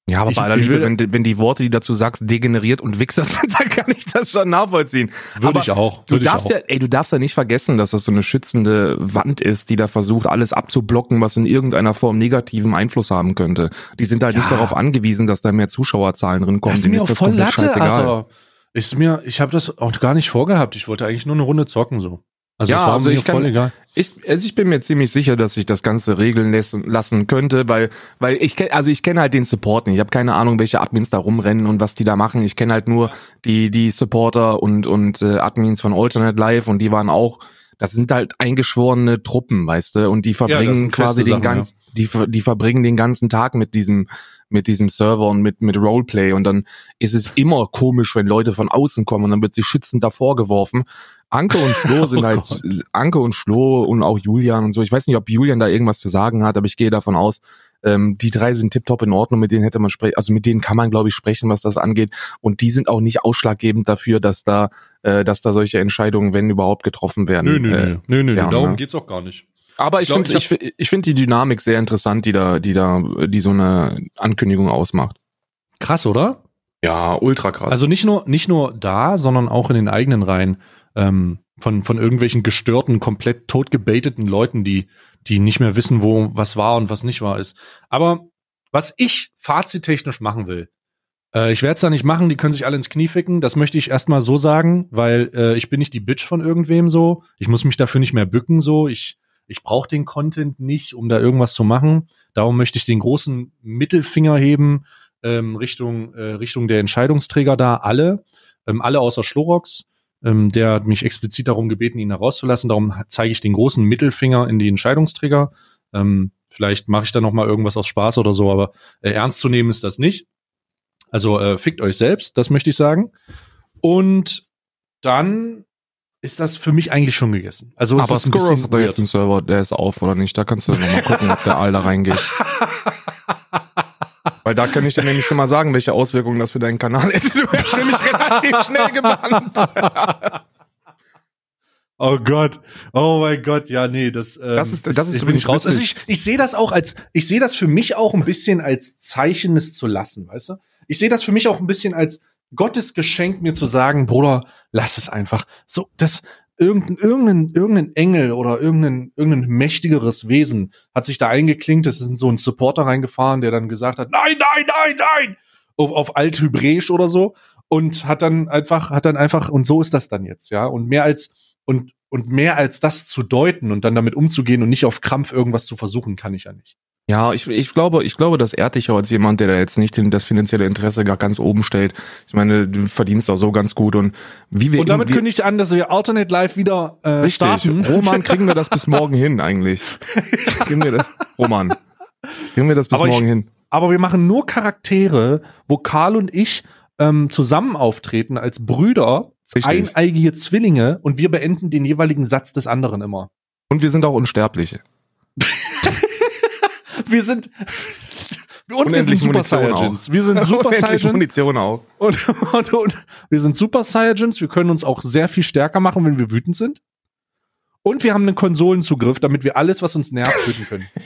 Ja, aber Ich- bei aller Liebe, wenn, die- wenn die Worte, die dazu sagst, degeneriert und Wichser sind, dann kann ich das schon nachvollziehen. würde Aber ich auch. Du Würde ich darfst auch. ja, ey, du darfst ja nicht vergessen, dass das so eine schützende Wand ist, die da versucht, alles abzublocken, was in irgendeiner Form negativen Einfluss haben könnte. Die sind halt nicht Ja. darauf angewiesen, dass da mehr Zuschauerzahlen drin kommen. Das ist mir auch das voll Latte, scheißegal. Alter. Ist mir, ich habe das auch gar nicht vorgehabt. Ich wollte eigentlich nur eine Runde zocken so. Also Ja, also ich kann- egal. Ich, also ich bin mir ziemlich sicher, dass sich das Ganze regeln lassen, lassen könnte, weil, weil ich kenn, also ich kenne halt den Support nicht. Ich habe keine Ahnung, welche Admins da rumrennen und was die da machen. Ich kenne halt nur die, die Supporter und, und äh, Admins von Alternate Live und die waren auch, das sind halt eingeschworene Truppen, weißt du, und die verbringen sind quasi den Sachen, ganzen, die, ver- die verbringen den ganzen Tag mit diesem, mit diesem Server und mit, mit Roleplay und dann ist es immer komisch, wenn Leute von außen kommen und dann wird sie schützend davor geworfen. Anke und Schlo sind Oh halt, Gott. Anke und Schlo und auch Julian und so. Ich weiß nicht, ob Julian da irgendwas zu sagen hat, aber ich gehe davon aus, ähm, die drei sind tiptop in Ordnung, mit denen hätte man sprechen, also mit denen kann man, glaube ich, sprechen, was das angeht. Und die sind auch nicht ausschlaggebend dafür, dass da, äh, dass da solche Entscheidungen, wenn überhaupt, getroffen werden. Nö, nö, Äh, nö, nö, nö, ja, darum ne? geht's auch gar nicht. aber ich finde, ich ich, ich finde die Dynamik sehr interessant, die da, die da, die so eine Ankündigung ausmacht. Krass, oder? Ja, ultra krass. Also nicht nur, nicht nur da, sondern auch in den eigenen Reihen ähm, von, von irgendwelchen gestörten, komplett totgebaiteten Leuten, die, die nicht mehr wissen, wo was war und was nicht war ist. Aber was ich fazittechnisch machen will, äh, ich werde es da nicht machen, die können sich alle ins Knie ficken, das möchte ich erstmal so sagen, weil äh, ich bin nicht die Bitch von irgendwem so. Ich muss mich dafür nicht mehr bücken so. Ich, ich brauche den Content nicht, um da irgendwas zu machen. Darum möchte ich den großen Mittelfinger heben ähm, Richtung, äh, Richtung der Entscheidungsträger da, alle, ähm, alle außer Schlorox. Ähm, der hat mich explizit darum gebeten, ihn herauszulassen. Darum zeige ich den großen Mittelfinger in die Entscheidungsträger. Ähm, vielleicht mache ich da noch mal irgendwas aus Spaß oder so, aber äh, ernst zu nehmen ist das nicht. Also äh, fickt euch selbst, das möchte ich sagen. Und dann ist das für mich eigentlich schon gegessen. Also es aber ist ein Skuros bisschen hat da jetzt einen Server, der ist auf oder nicht. Da kannst du noch mal gucken, ob der Aal da reingeht. Weil da kann ich dir nämlich schon mal sagen, welche Auswirkungen das für deinen Kanal hätte. Du wärst nämlich relativ schnell gebannt. Oh Gott, oh mein Gott, ja, nee, das, ähm, Das ist- das ist ich bin ich raus. Also ich, ich sehe das auch als, ich sehe das für mich auch ein bisschen als Zeichen, es zu lassen, weißt du? Ich sehe das für mich auch ein bisschen als Gottes Geschenk, mir zu sagen, Bruder, lass es einfach. So, das, irgendein, irgendein, irgendein Engel oder irgendein, irgendein mächtigeres Wesen hat sich da eingeklinkt, es ist in so ein Supporter reingefahren, der dann gesagt hat, nein, nein, nein, nein, auf, auf Althebräisch oder so und hat dann einfach, hat dann einfach, und so ist das dann jetzt, ja, und mehr als, und und mehr als das zu deuten und dann damit umzugehen und nicht auf Krampf irgendwas zu versuchen, kann ich ja nicht. Ja, ich, ich glaube, ich glaube, das ehrt dich auch als jemand, der da jetzt nicht das finanzielle Interesse gar ganz oben stellt. Ich meine, du verdienst auch so ganz gut und wie wir Und damit ich an, dass wir Alternate Live wieder äh, richtig. starten. Roman, kriegen wir das bis morgen hin eigentlich? Kriegen wir das, Roman? Kriegen wir das bis Aber ich- morgen hin? Aber wir machen nur Charaktere, wo Karl und ich ähm, zusammen auftreten als Brüder, Richtig. eineigige Zwillinge und wir beenden den jeweiligen Satz des anderen immer. Und wir sind auch Unsterbliche. Wir sind und wir sind Super Munition Saiyajins. Wir sind Super Unendlich Saiyajins Munition auch. und, und, und wir sind Super Saiyajins. Wir können uns auch sehr viel stärker machen, wenn wir wütend sind. Und wir haben einen Konsolenzugriff, damit wir alles, was uns nervt, töten können.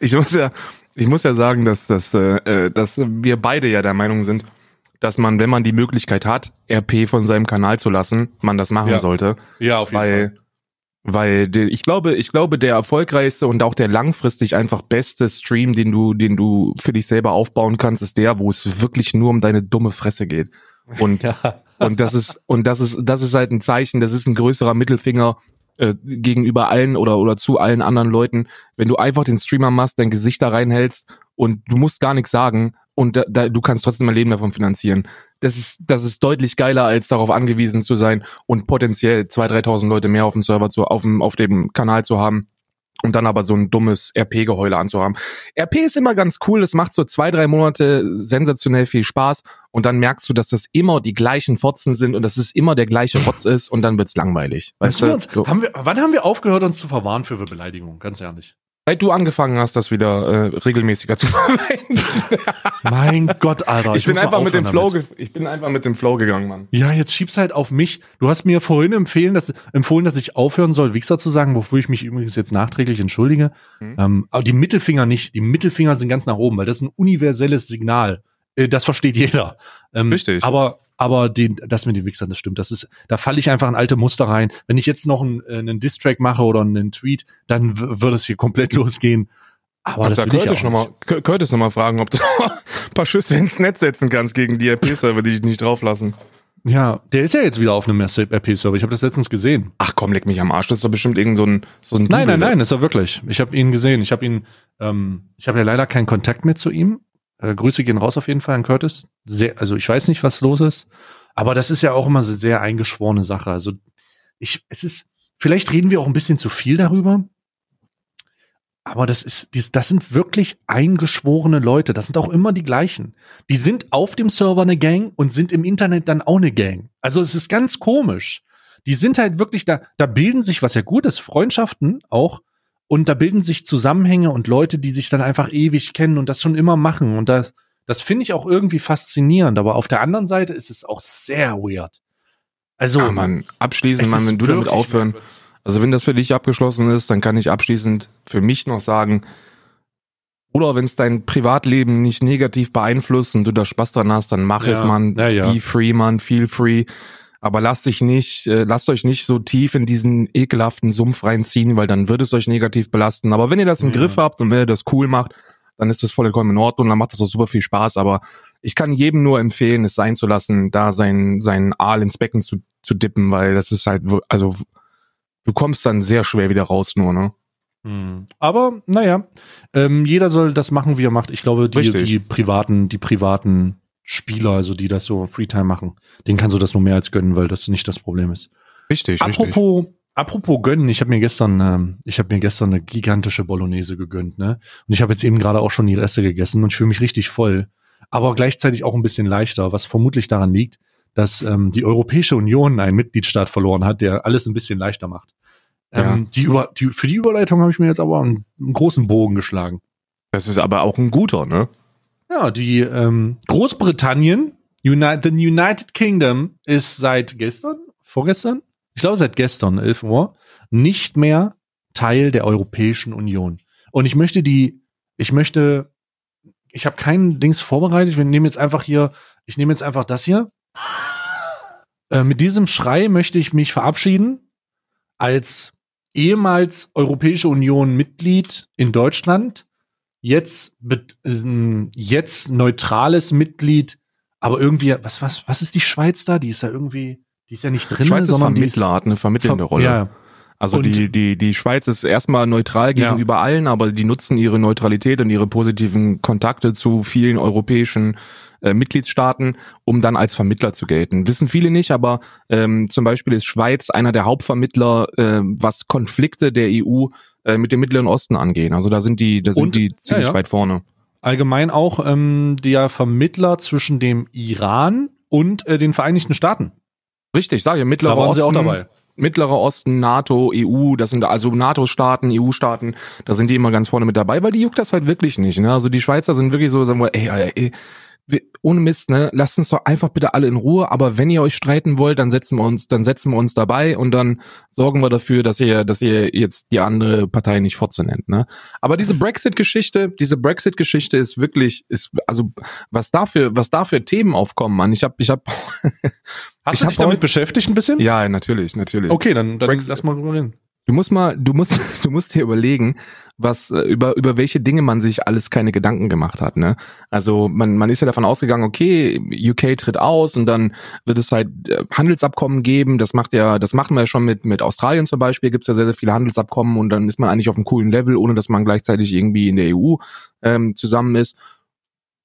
Ich muss ja, ich muss ja sagen, dass, dass, äh, dass wir beide ja der Meinung sind, dass man, wenn man die Möglichkeit hat, RP von seinem Kanal zu lassen, man das machen Ja. sollte. Ja, auf Weil, weil ich glaube, ich glaube, der erfolgreichste und auch der langfristig einfach beste Stream, den du, den du für dich selber aufbauen kannst, ist der, wo es wirklich nur um deine dumme Fresse geht. Und Ja. und das ist und das ist das ist halt ein Zeichen, das ist ein größerer Mittelfinger äh, gegenüber allen oder oder zu allen anderen Leuten, wenn du einfach den Streamer machst, dein Gesicht da reinhältst und du musst gar nichts sagen und da, da, du kannst trotzdem ein Leben davon finanzieren. Das ist das ist deutlich geiler als darauf angewiesen zu sein und potenziell 2.000, 3.000 Leute mehr auf dem Server zu auf dem auf dem Kanal zu haben. Und dann aber so ein dummes RP-Geheule anzuhaben. RP ist immer ganz cool, es macht so zwei, drei Monate sensationell viel Spaß und dann merkst du, dass das immer die gleichen Fotzen sind und dass es immer der gleiche Fotz ist und dann wird's langweilig. Weißt du? uns, So. haben wir, wann haben wir aufgehört, uns zu verwahren für Beleidigungen? Ganz ehrlich. Seit du angefangen hast, das wieder äh, regelmäßiger zu verwenden. Mein Gott, Alter. Ich, bin muss mal einfach mit dem Flow, ich bin einfach mit dem Flow gegangen, Mann. Ja, jetzt schieb's halt auf mich. Du hast mir vorhin empfehlen, dass, empfohlen, dass ich aufhören soll, Wichser zu sagen, wofür ich mich übrigens jetzt nachträglich entschuldige. Mhm. Ähm, aber die Mittelfinger nicht. Die Mittelfinger sind ganz nach oben, weil das ist ein universelles Signal. Äh, das versteht jeder. Ähm, Richtig. Aber, aber den, das mit den Wichsern, das stimmt. Das ist, da falle ich einfach in alte Muster rein. Wenn ich jetzt noch einen, äh, einen Distrack mache oder einen Tweet, dann würde es hier komplett losgehen. Aber das ja will ich Curtis auch noch mal, nicht. Cur- Curtis noch mal fragen, ob du ein paar Schüsse ins Netz setzen kannst gegen die RP-Server, die dich nicht drauflassen. Ja, der ist ja jetzt wieder auf einem RP-Server. Ich habe das letztens gesehen. Ach komm, leck mich am Arsch. Das ist doch bestimmt irgend so ein, so ein Nein, nein, Double. nein, ist er wirklich. Ich habe ihn gesehen. Ich habe ihn, ähm, ich habe ja leider keinen Kontakt mehr zu ihm. Äh, Grüße gehen raus auf jeden Fall an Curtis. Sehr, also ich weiß nicht, was los ist, aber das ist ja auch immer so sehr eingeschworene Sache. Also ich, es ist, vielleicht reden wir auch ein bisschen zu viel darüber. Aber das ist, das sind wirklich eingeschworene Leute. Das sind auch immer die gleichen. Die sind auf dem Server eine Gang und sind im Internet dann auch eine Gang. Also es ist ganz komisch. Die sind halt wirklich da, da bilden sich, was ja gut ist, Freundschaften auch. Und da bilden sich Zusammenhänge und Leute, die sich dann einfach ewig kennen und das schon immer machen. Und das, das finde ich auch irgendwie faszinierend. Aber auf der anderen Seite ist es auch sehr weird. Also, Ah, Mann, abschließend, ist wenn du damit aufhören. Also wenn das für dich abgeschlossen ist, dann kann ich abschließend für mich noch sagen, oder wenn es dein Privatleben nicht negativ beeinflusst und du da Spaß dran hast, dann mach Ja, es, Mann. ja, ja. Be free, Mann, feel free. Aber lasst dich nicht, äh, lasst euch nicht so tief in diesen ekelhaften Sumpf reinziehen, weil dann wird es euch negativ belasten. Aber wenn ihr das im Ja. Griff habt und wenn ihr das cool macht, dann ist das vollkommen in Ordnung, dann macht das auch super viel Spaß. Aber ich kann jedem nur empfehlen, es sein zu lassen, da sein, sein Aal ins Becken zu, zu dippen, weil das ist halt, also du kommst dann sehr schwer wieder raus nur, ne? Hm. Aber naja, ähm, jeder soll das machen, wie er macht. Ich glaube, die, Richtig. die privaten, die privaten Spieler, also die das so Freetime machen, denen kannst du das nur mehr als gönnen, weil das nicht das Problem ist. Richtig, richtig. Apropos, apropos gönnen, ich habe mir gestern, ähm, ich habe mir gestern eine gigantische Bolognese gegönnt, ne? Und ich habe jetzt eben gerade auch schon die Reste gegessen und ich fühle mich richtig voll, aber gleichzeitig auch ein bisschen leichter, was vermutlich daran liegt, dass ähm, die Europäische Union einen Mitgliedstaat verloren hat, der alles ein bisschen leichter macht. Ähm, die über, die, für die Überleitung habe ich mir jetzt aber einen, einen großen Bogen geschlagen. Das ist aber auch ein guter, ne? Ja, die ähm, Großbritannien, Uni the United Kingdom, ist seit gestern, vorgestern, ich glaube seit gestern, 11 Uhr, nicht mehr Teil der Europäischen Union. Und ich möchte die, ich möchte, ich habe keinen Dings vorbereitet, wir nehmen jetzt einfach hier, ich nehme jetzt einfach das hier. Äh, mit diesem Schrei möchte ich mich verabschieden als ehemals Europäische Union Mitglied in Deutschland, jetzt, ähm, jetzt neutrales Mitglied, aber irgendwie, was, was, was ist die Schweiz da? Die ist ja irgendwie, Die ist ja nicht drin, Schweiz ist sondern die Vermittler, hat eine vermittelnde Ver- Rolle. Ja, Also Und- die, die, die Schweiz ist erstmal neutral gegenüber allen, aber die nutzen ihre Neutralität und ihre positiven Kontakte zu vielen europäischen äh, Mitgliedstaaten, um dann als Vermittler zu gelten. Wissen viele nicht, aber ähm, zum Beispiel ist Schweiz einer der Hauptvermittler, äh, was Konflikte der EU äh, mit dem Mittleren Osten angehen. Also da sind die, da sind Und- die ziemlich ja, ja. weit vorne. allgemein auch ähm, der Vermittler zwischen dem Iran und äh, den Vereinigten Staaten. Richtig, sage ich, Da Mittlerer waren sie auch Osten. dabei. Mittlerer Osten, NATO, EU, das sind also NATO-Staaten, EU-Staaten, da sind die immer ganz vorne mit dabei, weil die juckt das halt wirklich nicht. Ne? Also die Schweizer sind wirklich so, sagen wir, ey, ey, ey wir, ohne Mist, ne, lasst uns doch einfach bitte alle in Ruhe, aber wenn ihr euch streiten wollt, dann setzen wir uns, dann setzen wir uns dabei und dann sorgen wir dafür, dass ihr, dass ihr jetzt die andere Partei nicht Fotze nennt, ne? Aber diese Brexit-Geschichte, diese Brexit-Geschichte ist wirklich, ist, also, was dafür, was dafür Themen aufkommen, Mann. Ich hab, ich hab, Hast Ich du dich damit beschäftigt ein bisschen? ja, natürlich, natürlich. Okay, dann, dann Brexit- lass mal drüber reden. Du musst mal, du musst, du musst dir überlegen, was äh, über über welche Dinge man sich alles keine Gedanken gemacht hat. Ne? Also man man ist ja davon ausgegangen, okay, UK tritt aus und dann wird es halt äh, Handelsabkommen geben. Das macht ja, das machen wir ja schon mit mit Australien zum Beispiel. Gibt es ja sehr sehr viele Handelsabkommen und dann ist man eigentlich auf einem coolen Level, ohne dass man gleichzeitig irgendwie in der EU ähm, zusammen ist.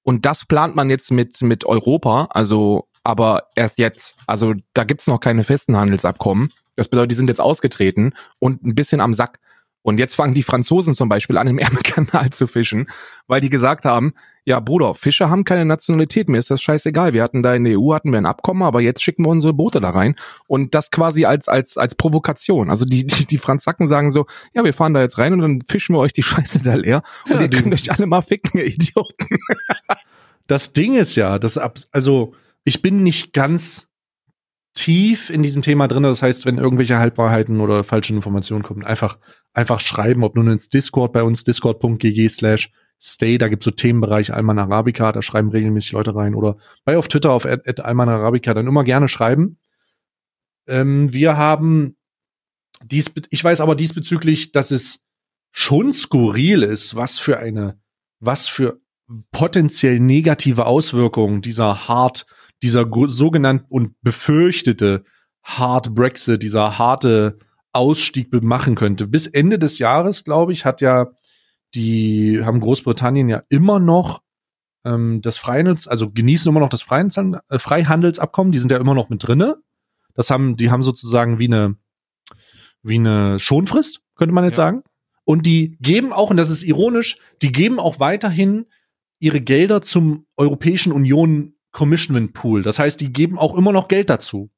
Und das plant man jetzt mit mit Europa. Also aber erst jetzt. Also da gibt's noch keine festen Handelsabkommen. Das bedeutet, die sind jetzt ausgetreten und ein bisschen am Sack. Und jetzt fangen die Franzosen zum Beispiel an, im Ärmelkanal zu fischen, weil die gesagt haben, ja Bruder, Fische haben keine Nationalität, mir ist das scheißegal. Wir hatten da in der EU hatten wir ein Abkommen, aber jetzt schicken wir unsere Boote da rein. Und das quasi als, als, als Provokation. Also die, die, die Franzaken sagen so, ja, wir fahren da jetzt rein und dann fischen wir euch die Scheiße da leer. Und Ja, ihr könnt euch alle mal ficken, ihr Idioten. Das Ding ist ja, das also ich bin nicht ganz tief in diesem Thema drin. Das heißt, wenn irgendwelche Halbwahrheiten oder falsche Informationen kommen, einfach, einfach schreiben, ob nun ins Discord bei uns, discord.gg slash stay, da gibt's so Themenbereich Alman Arabica, da schreiben regelmäßig Leute rein oder bei auf Twitter auf at, at Alman Arabica, dann immer gerne schreiben. Ähm, wir haben dies, ich weiß aber diesbezüglich, dass es schon skurril ist, was für eine, was für potenziell negative Auswirkungen dieser hart, dieser sogenannten und befürchtete Hard Brexit, dieser harte Ausstieg machen könnte. Bis Ende des Jahres, glaube ich, hat ja die, haben Großbritannien ja immer noch ähm, das Freihandels, also genießen immer noch das äh, Freihandelsabkommen, die sind ja immer noch mit drinne. Das haben, die haben sozusagen wie eine, wie eine Schonfrist, könnte man jetzt Ja. sagen. Und die geben auch, und das ist ironisch, die geben auch weiterhin ihre Gelder zum Europäischen Union Commissionment Pool. Das heißt, die geben auch immer noch Geld dazu.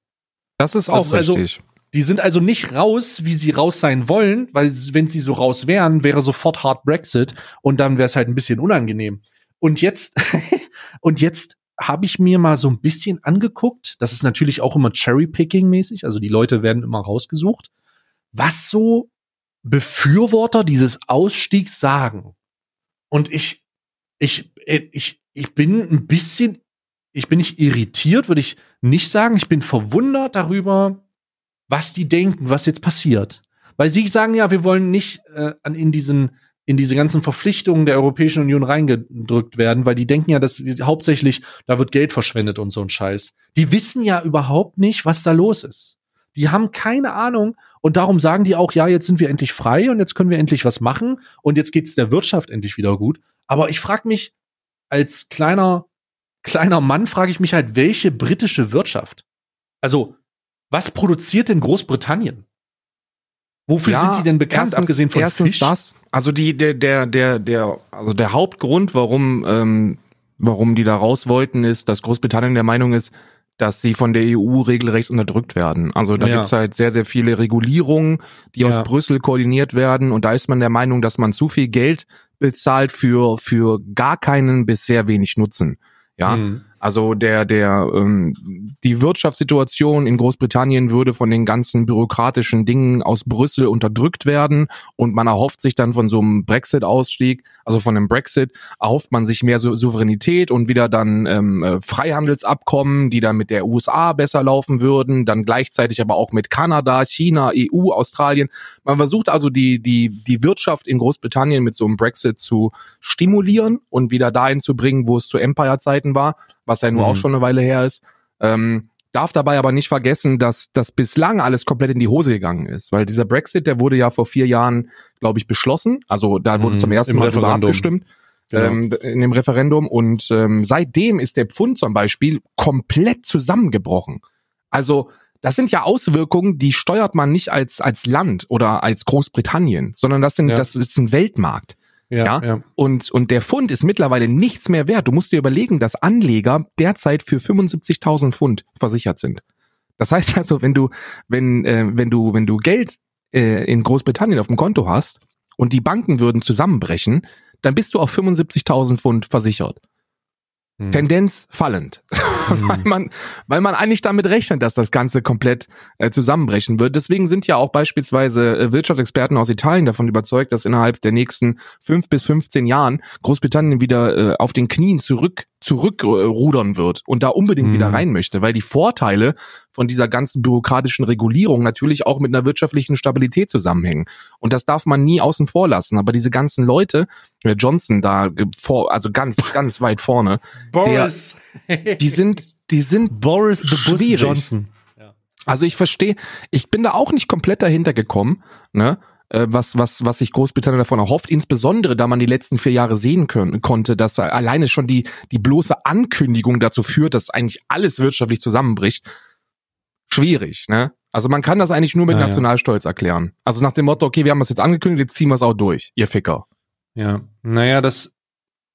Das ist Das auch ist also- richtig. Die sind also nicht raus, wie sie raus sein wollen, weil wenn sie so raus wären, wäre sofort Hard Brexit und dann wäre es halt ein bisschen unangenehm. Und jetzt, und jetzt habe ich mir mal so ein bisschen angeguckt. Das ist natürlich auch immer Cherry-Picking mäßig, also die Leute werden immer rausgesucht, was so Befürworter dieses Ausstiegs sagen. Und ich, ich, äh, ich, ich bin ein bisschen, ich bin nicht irritiert, würde ich nicht sagen. Ich bin verwundert darüber, was die denken, was jetzt passiert. Weil sie sagen ja, wir wollen nicht äh, in diesen in diese ganzen Verpflichtungen der Europäischen Union reingedrückt werden, weil die denken ja, dass hauptsächlich da wird Geld verschwendet und so ein Scheiß. Die wissen ja überhaupt nicht, was da los ist. Die haben keine Ahnung und darum sagen die auch, ja, jetzt sind wir endlich frei und jetzt können wir endlich was machen und jetzt geht's der Wirtschaft endlich wieder gut. Aber ich frage mich als kleiner kleiner Mann frage ich mich halt, welche britische Wirtschaft? Also, was produziert denn Großbritannien? Wofür Ja, sind die denn bekannt, erstens- abgesehen von erstens Fisch? das. Also die der der der der also der Hauptgrund, warum ähm, warum die da raus wollten, ist, dass Großbritannien der Meinung ist, dass sie von der EU regelrecht unterdrückt werden. Also da Ja. gibt's halt sehr sehr viele Regulierungen, die Ja. aus Brüssel koordiniert werden und da ist man der Meinung, dass man zu viel Geld bezahlt für für gar keinen bis sehr wenig Nutzen. Ja, Mhm. Also der, der, ähm, die Wirtschaftssituation in Großbritannien würde von den ganzen bürokratischen Dingen aus Brüssel unterdrückt werden und man erhofft sich dann von so einem Brexit-Ausstieg, also von einem Brexit, erhofft man sich mehr Sou- Souveränität und wieder dann ähm, äh, Freihandelsabkommen, die dann mit der USA besser laufen würden, dann gleichzeitig aber auch mit Kanada, China, EU, Australien. Man versucht also die, die, die Wirtschaft in Großbritannien mit so einem Brexit zu stimulieren und wieder dahin zu bringen, wo es zu Empire-Zeiten war, was ja nur Mhm. auch schon eine Weile her ist. Ähm, darf dabei aber nicht vergessen, dass das bislang alles komplett in die Hose gegangen ist, weil dieser Brexit, der wurde ja vor vier Jahren, glaube ich, beschlossen. Also da wurde Mhm, zum ersten Mal darüber Referendum. abgestimmt Genau. ähm, in dem Referendum und ähm, seitdem ist der Pfund zum Beispiel komplett zusammengebrochen. Also das sind ja Auswirkungen, die steuert man nicht als als Land oder als Großbritannien, sondern das sind Ja. das ist ein Weltmarkt. Ja, ja. Und, und der Pfund ist mittlerweile nichts mehr wert. Du musst dir überlegen, dass Anleger derzeit für 75.000 Pfund versichert sind. Das heißt also, wenn du, wenn, äh, wenn du, wenn du Geld äh, in Großbritannien auf dem Konto hast und die Banken würden zusammenbrechen, dann bist du auf 75.000 Pfund versichert. Hm. Tendenz fallend. weil man, weil man eigentlich damit rechnet, dass das Ganze komplett äh, zusammenbrechen wird. Deswegen sind ja auch beispielsweise äh, Wirtschaftsexperten aus Italien davon überzeugt, dass innerhalb der nächsten fünf bis 15 Jahren Großbritannien wieder äh, auf den Knien zurück zurückrudern wird und da unbedingt Mhm. wieder rein möchte, weil die Vorteile von dieser ganzen bürokratischen Regulierung natürlich auch mit einer wirtschaftlichen Stabilität zusammenhängen. Und das darf man nie außen vor lassen. Aber diese ganzen Leute, äh, Johnson da vor, also ganz, ganz weit vorne, Boris. die sind, die sind Boris the Bus Schwierig. Johnson. Also ich verstehe, ich bin da auch nicht komplett dahinter gekommen, ne? Äh, Was, was, was sich Großbritannien davon erhofft, insbesondere da man die letzten vier Jahre sehen können, konnte, dass alleine schon die, die bloße Ankündigung dazu führt, dass eigentlich alles wirtschaftlich zusammenbricht. Schwierig, ne? Also man kann das eigentlich nur mit Ja, ja. Nationalstolz erklären. Also nach dem Motto, okay, wir haben das jetzt angekündigt, jetzt ziehen wir es auch durch, ihr Ficker. Ja, naja, das,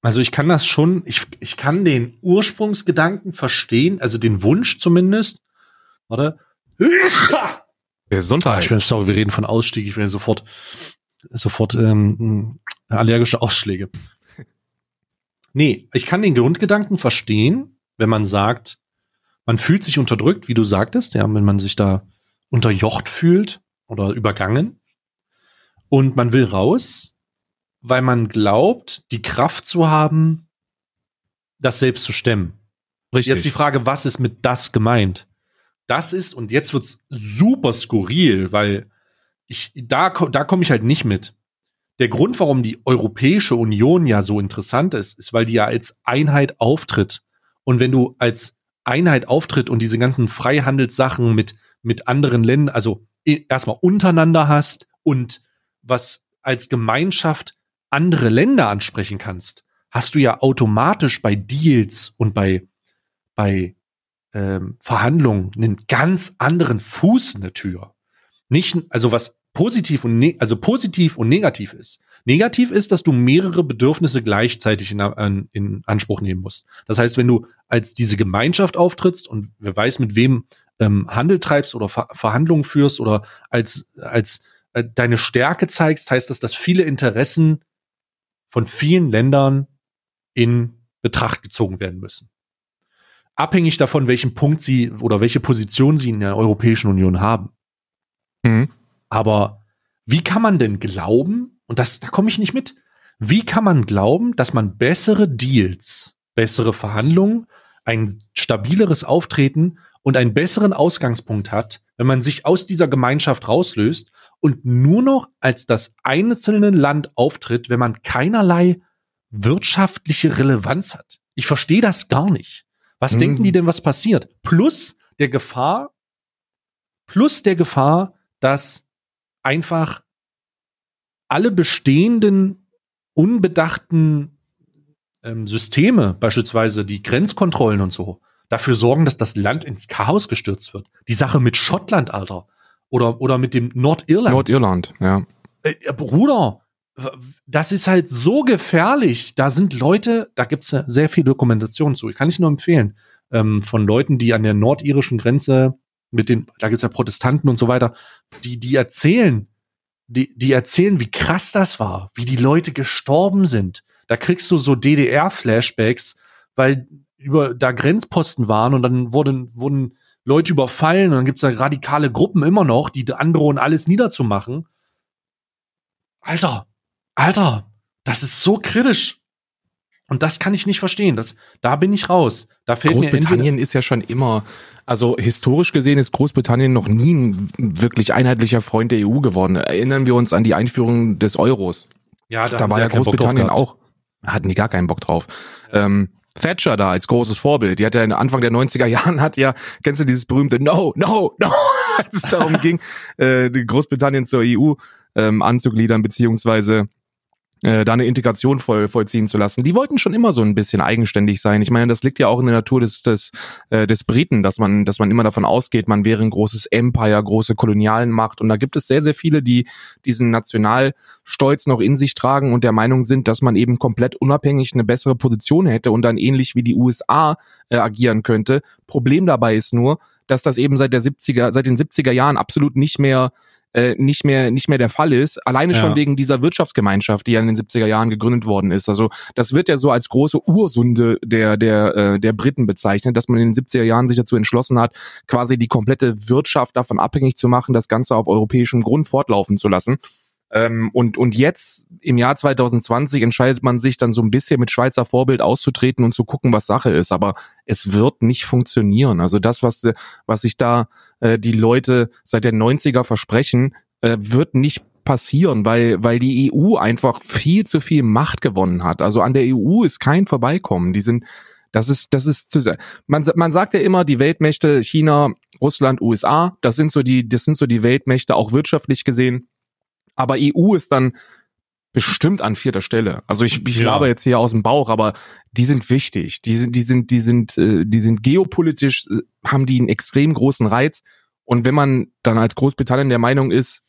also ich kann das schon, ich, ich kann den Ursprungsgedanken verstehen, also den Wunsch zumindest. Warte. Gesundheit. Ich bin sorry, wir reden von Ausstieg, ich werde sofort, sofort ähm, allergische Ausschläge. Nee, ich kann den Grundgedanken verstehen, wenn man sagt, man fühlt sich unterdrückt, wie du sagtest, ja, wenn man sich da unterjocht fühlt oder übergangen und man will raus, weil man glaubt, die Kraft zu haben, das selbst zu stemmen. Richtig. Jetzt die Frage, was ist mit das gemeint? Das ist, und jetzt wird's super skurril, weil ich, da, da komme ich halt nicht mit. Der Grund, warum die Europäische Union ja so interessant ist, ist, weil die ja als Einheit auftritt. Und wenn du als Einheit auftritt und diese ganzen Freihandelssachen mit, mit anderen Ländern, also erstmal untereinander hast und was als Gemeinschaft andere Länder ansprechen kannst, hast du ja automatisch bei Deals und bei, bei ähm, Verhandlungen einen ganz anderen Fuß in der Tür. Nicht, also was positiv und ne also positiv und negativ ist. Negativ ist, dass du mehrere Bedürfnisse gleichzeitig in, an, in Anspruch nehmen musst. Das heißt, wenn du als diese Gemeinschaft auftrittst und wer weiß, mit wem ähm, Handel treibst oder Ver Verhandlungen führst oder als, als äh, deine Stärke zeigst, heißt das, dass viele Interessen von vielen Ländern in Betracht gezogen werden müssen. Abhängig davon, welchen Punkt sie oder welche Position sie in der Europäischen Union haben. Mhm. Aber wie kann man denn glauben, und das, da komme ich nicht mit, wie kann man glauben, dass man bessere Deals, bessere Verhandlungen, ein stabileres Auftreten und einen besseren Ausgangspunkt hat, wenn man sich aus dieser Gemeinschaft rauslöst und nur noch als das einzelne Land auftritt, wenn man keinerlei wirtschaftliche Relevanz hat. Ich verstehe das gar nicht. Was Hm. denken die denn, was passiert? Plus der Gefahr, plus der Gefahr, dass einfach alle bestehenden unbedachten ähm, Systeme, beispielsweise die Grenzkontrollen und so, dafür sorgen, dass das Land ins Chaos gestürzt wird. Die Sache mit Schottland, Alter. Oder, oder mit dem Nordirland. Nordirland, ja. Äh, Bruder, das ist halt so gefährlich. Da sind Leute, da gibt's sehr viel Dokumentation zu. Kann ich nur empfehlen. Ähm, von Leuten, die an der nordirischen Grenze mit den, da gibt's ja Protestanten und so weiter, die, die erzählen, die, die erzählen, wie krass das war, wie die Leute gestorben sind. Da kriegst du so DDR-Flashbacks, weil über da Grenzposten waren und dann wurden, wurden Leute überfallen und dann gibt's da radikale Gruppen immer noch, die androhen, alles niederzumachen. Alter, Alter, das ist so kritisch. Und das kann ich nicht verstehen. Das, da bin ich raus. Da mir entweder, Großbritannien ist ja schon immer, also historisch gesehen ist Großbritannien noch nie ein wirklich einheitlicher Freund der EU geworden. Erinnern wir uns an die Einführung des Euros. ja, Da, haben war ja Großbritannien auch, hatten die gar keinen Bock drauf. Ähm, Thatcher da als großes Vorbild. Die hat ja Anfang der 90er Jahren hat ja, kennst du dieses berühmte No, No, No, als es darum ging, äh, Großbritannien zur EU ähm, anzugliedern, beziehungsweise äh, da eine Integration voll, vollziehen zu lassen. Die wollten schon immer so ein bisschen eigenständig sein. Ich meine, das liegt ja auch in der Natur des, des, äh, des Briten, dass man, dass man immer davon ausgeht, man wäre ein großes Empire, große Kolonialenmacht. Und da gibt es sehr, sehr viele, die diesen Nationalstolz noch in sich tragen und der Meinung sind, dass man eben komplett unabhängig eine bessere Position hätte und dann ähnlich wie die USA äh, agieren könnte. Problem dabei ist nur, dass das eben seit der 70er, seit den 70er Jahren absolut nicht mehr äh, nicht mehr nicht mehr der Fall ist. Alleine ja. schon wegen dieser Wirtschaftsgemeinschaft, die ja in den 70er Jahren gegründet worden ist. Also das wird ja so als große Ursunde der der äh, der Briten bezeichnet, dass man in den 70er Jahren sich dazu entschlossen hat, quasi die komplette Wirtschaft davon abhängig zu machen, das Ganze auf europäischem Grund fortlaufen zu lassen. Ähm, und, und jetzt im Jahr 2020 entscheidet man sich dann so ein bisschen mit Schweizer Vorbild auszutreten und zu gucken, was Sache ist. Aber es wird nicht funktionieren. Also das, was, was sich da äh, die Leute seit der 90er versprechen, äh, wird nicht passieren, weil, weil die EU einfach viel zu viel Macht gewonnen hat. Also an der EU ist kein Vorbeikommen. Die sind, das ist, das ist zu, man, man sagt ja immer, die Weltmächte China, Russland, USA, das sind so die, das sind so die Weltmächte auch wirtschaftlich gesehen aber EU ist dann bestimmt an vierter Stelle. Also ich, ich ja. glaube jetzt hier aus dem Bauch, aber die sind wichtig. Die sind, die sind, die sind, äh, die sind geopolitisch, äh, haben die einen extrem großen Reiz. Und wenn man dann als Großbritannien der Meinung ist,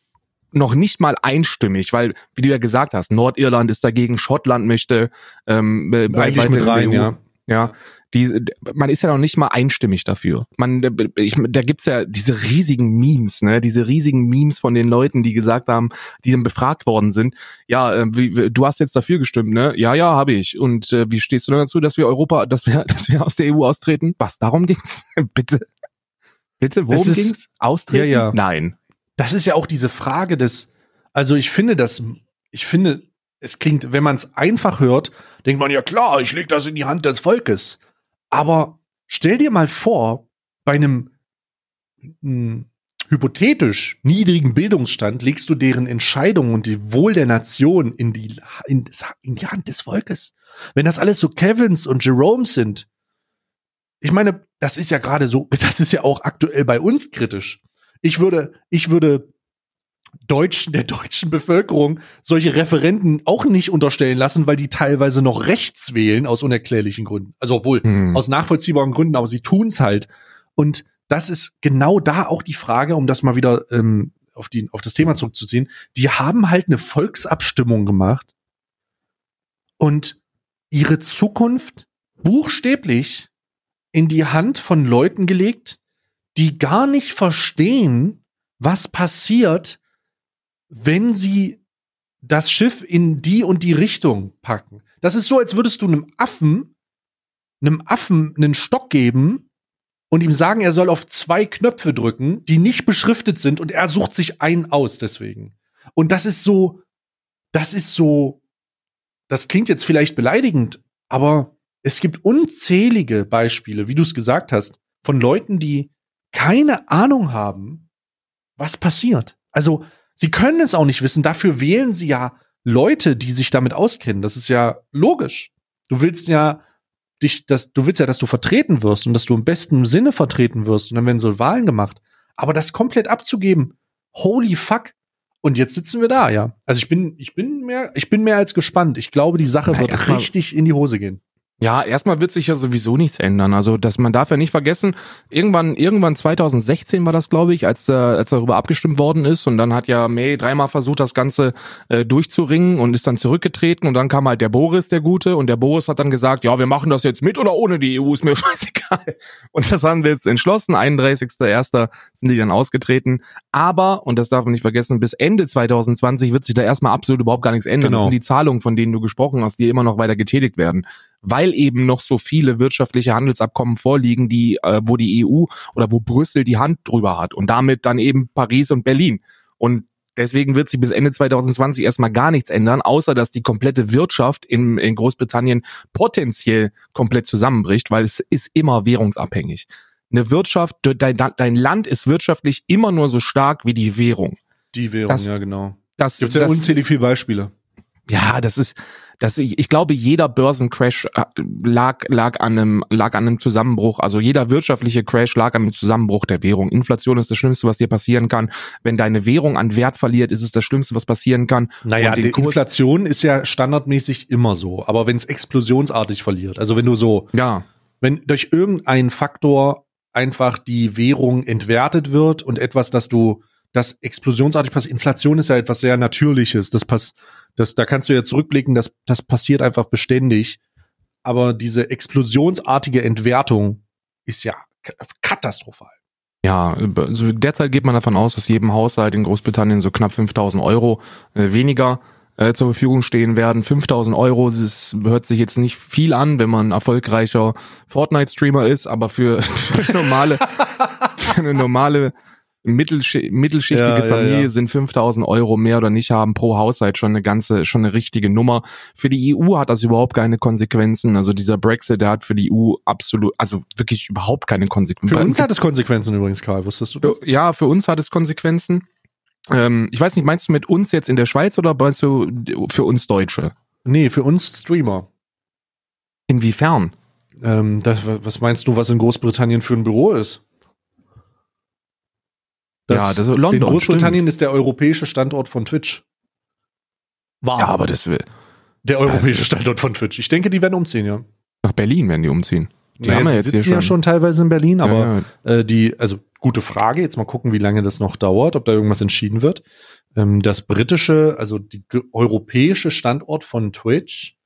noch nicht mal einstimmig, weil, wie du ja gesagt hast, Nordirland ist dagegen, Schottland möchte ähm, bei, bei mit rein, ja. Ja, die, man ist ja noch nicht mal einstimmig dafür. Man, ich, da gibt's ja diese riesigen Memes, ne, diese riesigen Memes von den Leuten, die gesagt haben, die dann befragt worden sind. Ja, äh, wie, du hast jetzt dafür gestimmt, ne? Ja, ja, habe ich. Und äh, wie stehst du dazu, dass wir Europa, dass wir, dass wir aus der EU austreten? Was? Darum ging's? Bitte, bitte, worum ist, ging's? Austreten? Ja, ja. Nein. Das ist ja auch diese Frage des. Also ich finde das, ich finde, es klingt, wenn man es einfach hört, denkt man ja klar, ich leg das in die Hand des Volkes. Aber stell dir mal vor, bei einem hm, hypothetisch niedrigen Bildungsstand legst du deren Entscheidungen und die Wohl der Nation in die, in, in die Hand des Volkes. Wenn das alles so Kevins und Jeromes sind, ich meine, das ist ja gerade so, das ist ja auch aktuell bei uns kritisch. Ich würde, ich würde deutschen, der deutschen Bevölkerung solche Referenten auch nicht unterstellen lassen, weil die teilweise noch rechts wählen aus unerklärlichen Gründen. Also obwohl hm. aus nachvollziehbaren Gründen, aber sie tun's halt. Und das ist genau da auch die Frage, um das mal wieder ähm, auf, die, auf das Thema zurückzuziehen. Die haben halt eine Volksabstimmung gemacht und ihre Zukunft buchstäblich in die Hand von Leuten gelegt, die gar nicht verstehen, was passiert, wenn sie das Schiff in die und die Richtung packen. Das ist so, als würdest du einem Affen, einem Affen einen Stock geben und ihm sagen, er soll auf zwei Knöpfe drücken, die nicht beschriftet sind und er sucht sich einen aus deswegen. Und das ist so, das ist so, das klingt jetzt vielleicht beleidigend, aber es gibt unzählige Beispiele, wie du es gesagt hast, von Leuten, die keine Ahnung haben, was passiert. Also Sie können es auch nicht wissen. Dafür wählen sie ja Leute, die sich damit auskennen. Das ist ja logisch. Du willst ja dich, dass, du willst ja, dass du vertreten wirst und dass du im besten Sinne vertreten wirst. Und dann werden so Wahlen gemacht. Aber das komplett abzugeben, holy fuck. Und jetzt sitzen wir da, ja. Also ich bin, ich bin mehr, ich bin mehr als gespannt. Ich glaube, die Sache wird richtig in die Hose gehen. Ja, erstmal wird sich ja sowieso nichts ändern. Also, dass man darf ja nicht vergessen, irgendwann, irgendwann 2016 war das, glaube ich, als, äh, als darüber abgestimmt worden ist. Und dann hat ja May dreimal versucht, das Ganze äh, durchzuringen und ist dann zurückgetreten. Und dann kam halt der Boris, der Gute. Und der Boris hat dann gesagt, ja, wir machen das jetzt mit oder ohne die EU, ist mir scheißegal. Und das haben wir jetzt entschlossen. 31.01. sind die dann ausgetreten. Aber, und das darf man nicht vergessen, bis Ende 2020 wird sich da erstmal absolut überhaupt gar nichts ändern. Genau. Das sind die Zahlungen, von denen du gesprochen hast, die immer noch weiter getätigt werden weil eben noch so viele wirtschaftliche Handelsabkommen vorliegen, die, äh, wo die EU oder wo Brüssel die Hand drüber hat und damit dann eben Paris und Berlin. Und Deswegen wird sich bis Ende 2020 erstmal gar nichts ändern, außer dass die komplette Wirtschaft in, in Großbritannien potenziell komplett zusammenbricht, weil es ist immer währungsabhängig. Eine Wirtschaft, dein, dein Land ist wirtschaftlich immer nur so stark wie die Währung. Die Währung, das, ja genau. Das gibt ja unzählig viele Beispiele Ja, das ist, das ich, ich glaube, jeder Börsencrash äh, lag lag an einem lag an einem Zusammenbruch. Also jeder wirtschaftliche Crash lag an einem Zusammenbruch der Währung. Inflation ist das Schlimmste, was dir passieren kann. Wenn deine Währung an Wert verliert, ist es das Schlimmste, was passieren kann. Naja, die Kurs, Inflation ist ja standardmäßig immer so. Aber wenn es explosionsartig verliert, also wenn du so, ja, wenn durch irgendeinen Faktor einfach die Währung entwertet wird und etwas, das du das explosionsartig passiert. Inflation ist ja etwas sehr Natürliches. Das pass, das, da kannst du ja zurückblicken, das, das passiert einfach beständig. Aber diese explosionsartige Entwertung ist ja katastrophal. Ja, also derzeit geht man davon aus, dass jedem Haushalt in Großbritannien so knapp 5000 Euro äh, weniger äh, zur Verfügung stehen werden. 5000 Euro, das hört sich jetzt nicht viel an, wenn man erfolgreicher Fortnite-Streamer ist, aber für, für normale, für eine normale Mittelsch mittelschichtige ja, Familie ja, ja. sind 5000 Euro mehr oder nicht haben pro Haushalt schon eine ganze, schon eine richtige Nummer. Für die EU hat das überhaupt keine Konsequenzen. Also dieser Brexit, der hat für die EU absolut, also wirklich überhaupt keine Konsequenzen. Für uns hat es Konsequenzen übrigens, Karl, wusstest du das? Ja, für uns hat es Konsequenzen. Ähm, ich weiß nicht, meinst du mit uns jetzt in der Schweiz oder meinst du für uns Deutsche? Nee, für uns Streamer. Inwiefern? Ähm, das, was meinst du, was in Großbritannien für ein Büro ist? Das, ja, das ist London. In Großbritannien stimmt. ist der europäische Standort von Twitch. War. Ja, aber das will. Der europäische Standort von Twitch. Ich denke, die werden umziehen, ja. Nach Berlin werden die umziehen. Die ja, haben wir jetzt sitzen schon. ja schon teilweise in Berlin, aber ja, ja. Äh, die, also gute Frage. Jetzt mal gucken, wie lange das noch dauert, ob da irgendwas entschieden wird. Ähm, das britische, also die europäische Standort von Twitch,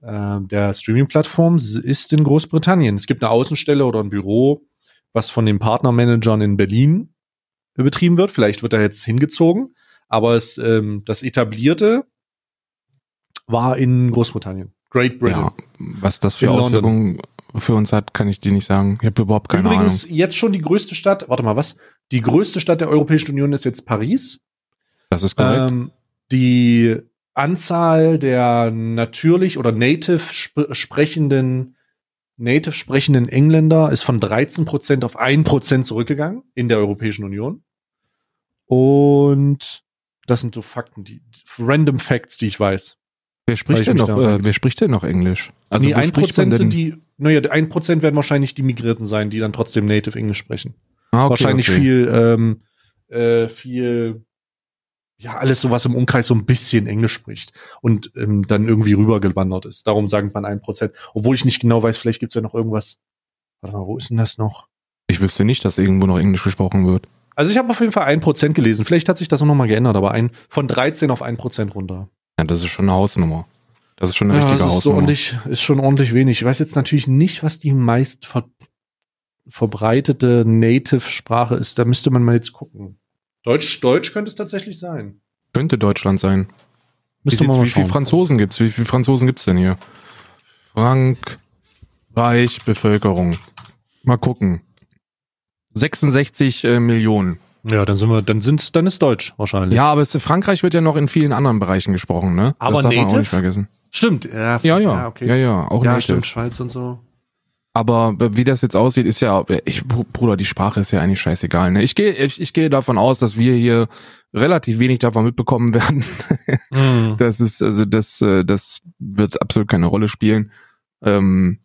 äh, der Streaming-Plattform, ist in Großbritannien. Es gibt eine Außenstelle oder ein Büro, was von den Partnermanagern in Berlin betrieben wird. Vielleicht wird er jetzt hingezogen, aber es, ähm, das etablierte war in Großbritannien. Great Britain. Ja, was das für Auswirkungen für uns hat, kann ich dir nicht sagen. Ich habe überhaupt keine Übrigens, Ahnung. jetzt schon die größte Stadt, warte mal, was? Die größte Stadt der Europäischen Union ist jetzt Paris. Das ist korrekt. Ähm, die Anzahl der natürlich oder native sp sprechenden native sprechenden Engländer ist von 13 Prozent auf 1 Prozent zurückgegangen in der Europäischen Union. Und das sind so Fakten, die random Facts, die ich weiß. Wer spricht denn noch, äh, wer spricht denn noch Englisch? Also nee, ein Prozent sind die, naja, ein Prozent werden wahrscheinlich die Migrierten sein, die dann trotzdem Native Englisch sprechen. Ah, okay, wahrscheinlich okay. viel, ähm, äh, viel, ja, alles so, was im Umkreis so ein bisschen Englisch spricht und ähm, dann irgendwie rübergewandert ist. Darum sagt man ein Prozent. Obwohl ich nicht genau weiß, vielleicht gibt's ja noch irgendwas. Warte mal, wo ist denn das noch? Ich wüsste nicht, dass irgendwo noch Englisch gesprochen wird. Also ich habe auf jeden Fall ein Prozent gelesen. Vielleicht hat sich das auch nochmal geändert, aber ein von 13 auf ein Prozent runter. Ja, das ist schon eine Hausnummer. Das ist schon eine ja, richtige das ist Hausnummer. So ordentlich, ist schon ordentlich wenig. Ich weiß jetzt natürlich nicht, was die meist ver verbreitete Native-Sprache ist. Da müsste man mal jetzt gucken. Deutsch, Deutsch könnte es tatsächlich sein. Könnte Deutschland sein. Müsste wie, man wie viele Franzosen gibt's? Wie viele Franzosen gibt's denn hier? Frankreich Bevölkerung. Mal gucken. 66 äh, Millionen. Ja, dann sind wir, dann sind, dann ist Deutsch wahrscheinlich. Ja, aber es, Frankreich wird ja noch in vielen anderen Bereichen gesprochen, ne? Aber das darf Native? man auch nicht vergessen. Stimmt, ja, ja, ja, ja, okay. ja, ja auch ja, Native. stimmt, Schweiz und so. Aber wie das jetzt aussieht, ist ja, ich, Bruder, die Sprache ist ja eigentlich scheißegal. Ne? Ich gehe, ich, ich gehe davon aus, dass wir hier relativ wenig davon mitbekommen werden. mm. Das ist, also das, äh, das wird absolut keine Rolle spielen. Ähm,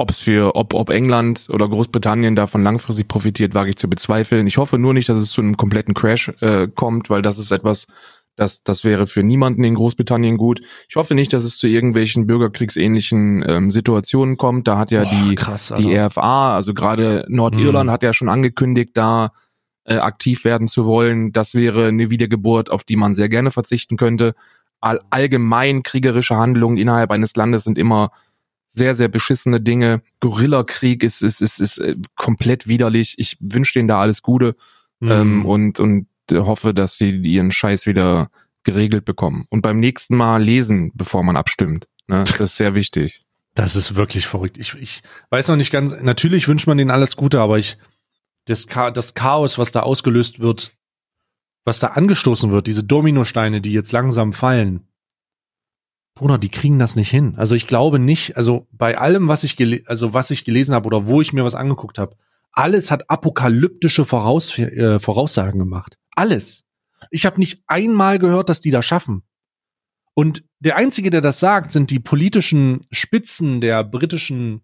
ob es für, ob, ob England oder Großbritannien davon langfristig profitiert, wage ich zu bezweifeln. Ich hoffe nur nicht, dass es zu einem kompletten Crash äh, kommt, weil das ist etwas, das, das wäre für niemanden in Großbritannien gut. Ich hoffe nicht, dass es zu irgendwelchen bürgerkriegsähnlichen ähm, Situationen kommt. Da hat ja Boah, die, krass, die RFA, also gerade Nordirland, mhm. hat ja schon angekündigt, da äh, aktiv werden zu wollen. Das wäre eine Wiedergeburt, auf die man sehr gerne verzichten könnte. All, allgemein kriegerische Handlungen innerhalb eines Landes sind immer sehr, sehr beschissene Dinge. Gorillakrieg ist, ist, ist, ist äh, komplett widerlich. Ich wünsche denen da alles Gute mhm. ähm, und, und hoffe, dass sie ihren Scheiß wieder geregelt bekommen. Und beim nächsten Mal lesen, bevor man abstimmt. Ne? Das ist sehr wichtig. Das ist wirklich verrückt. Ich, ich weiß noch nicht ganz, natürlich wünscht man denen alles Gute, aber ich, das, das Chaos, was da ausgelöst wird, was da angestoßen wird, diese Dominosteine, die jetzt langsam fallen, Bruder, die kriegen das nicht hin. Also ich glaube nicht, also bei allem, was ich, also was ich gelesen habe oder wo ich mir was angeguckt habe, alles hat apokalyptische Voraus äh, Voraussagen gemacht. Alles. Ich habe nicht einmal gehört, dass die das schaffen. Und der Einzige, der das sagt, sind die politischen Spitzen der britischen,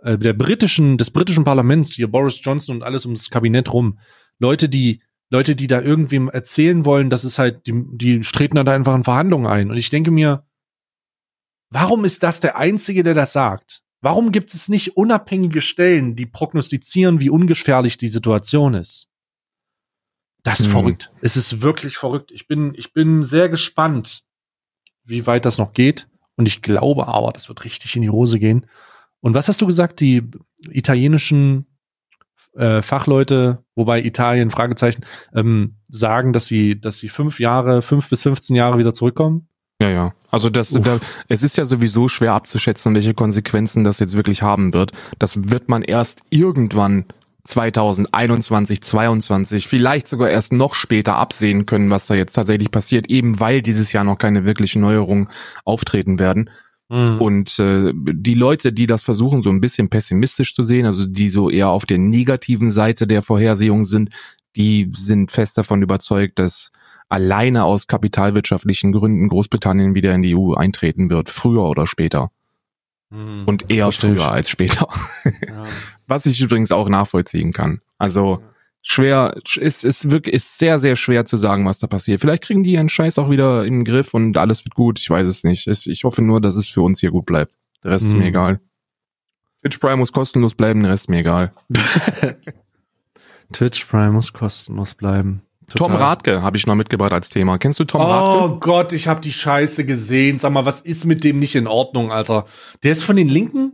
äh, der britischen, des britischen Parlaments, hier Boris Johnson und alles ums Kabinett rum. Leute, die, Leute, die da irgendwem erzählen wollen, das ist halt, die, die treten da einfach in Verhandlungen ein. Und ich denke mir, warum ist das der Einzige, der das sagt? Warum gibt es nicht unabhängige Stellen, die prognostizieren, wie ungefährlich die Situation ist? Das ist hm. verrückt. Es ist wirklich verrückt. Ich bin, ich bin sehr gespannt, wie weit das noch geht. Und ich glaube aber, das wird richtig in die Hose gehen. Und was hast du gesagt? Die italienischen äh, Fachleute, wobei Italien Fragezeichen, ähm, sagen, dass sie, dass sie fünf Jahre, fünf bis 15 Jahre wieder zurückkommen? Ja, ja. Also das, da, es ist ja sowieso schwer abzuschätzen, welche Konsequenzen das jetzt wirklich haben wird. Das wird man erst irgendwann 2021, 22, vielleicht sogar erst noch später absehen können, was da jetzt tatsächlich passiert, eben weil dieses Jahr noch keine wirklichen Neuerungen auftreten werden. Mhm. Und äh, die Leute, die das versuchen, so ein bisschen pessimistisch zu sehen, also die so eher auf der negativen Seite der Vorhersehung sind, die sind fest davon überzeugt, dass alleine aus kapitalwirtschaftlichen Gründen Großbritannien wieder in die EU eintreten wird, früher oder später. Mhm, und eher früher als später. Ja. Was ich übrigens auch nachvollziehen kann. Also schwer, ist, ist wirklich, ist sehr, sehr schwer zu sagen, was da passiert. Vielleicht kriegen die ihren Scheiß auch wieder in den Griff und alles wird gut. Ich weiß es nicht. Ich hoffe nur, dass es für uns hier gut bleibt. Der Rest mhm. ist mir mhm. egal. Twitch Prime muss kostenlos bleiben, der Rest ist mir egal. Twitch Prime muss kostenlos bleiben. Total. Tom Radke habe ich noch mitgebracht als Thema. Kennst du Tom oh Radke? Oh Gott, ich habe die Scheiße gesehen. Sag mal, was ist mit dem nicht in Ordnung, Alter? Der ist von den Linken?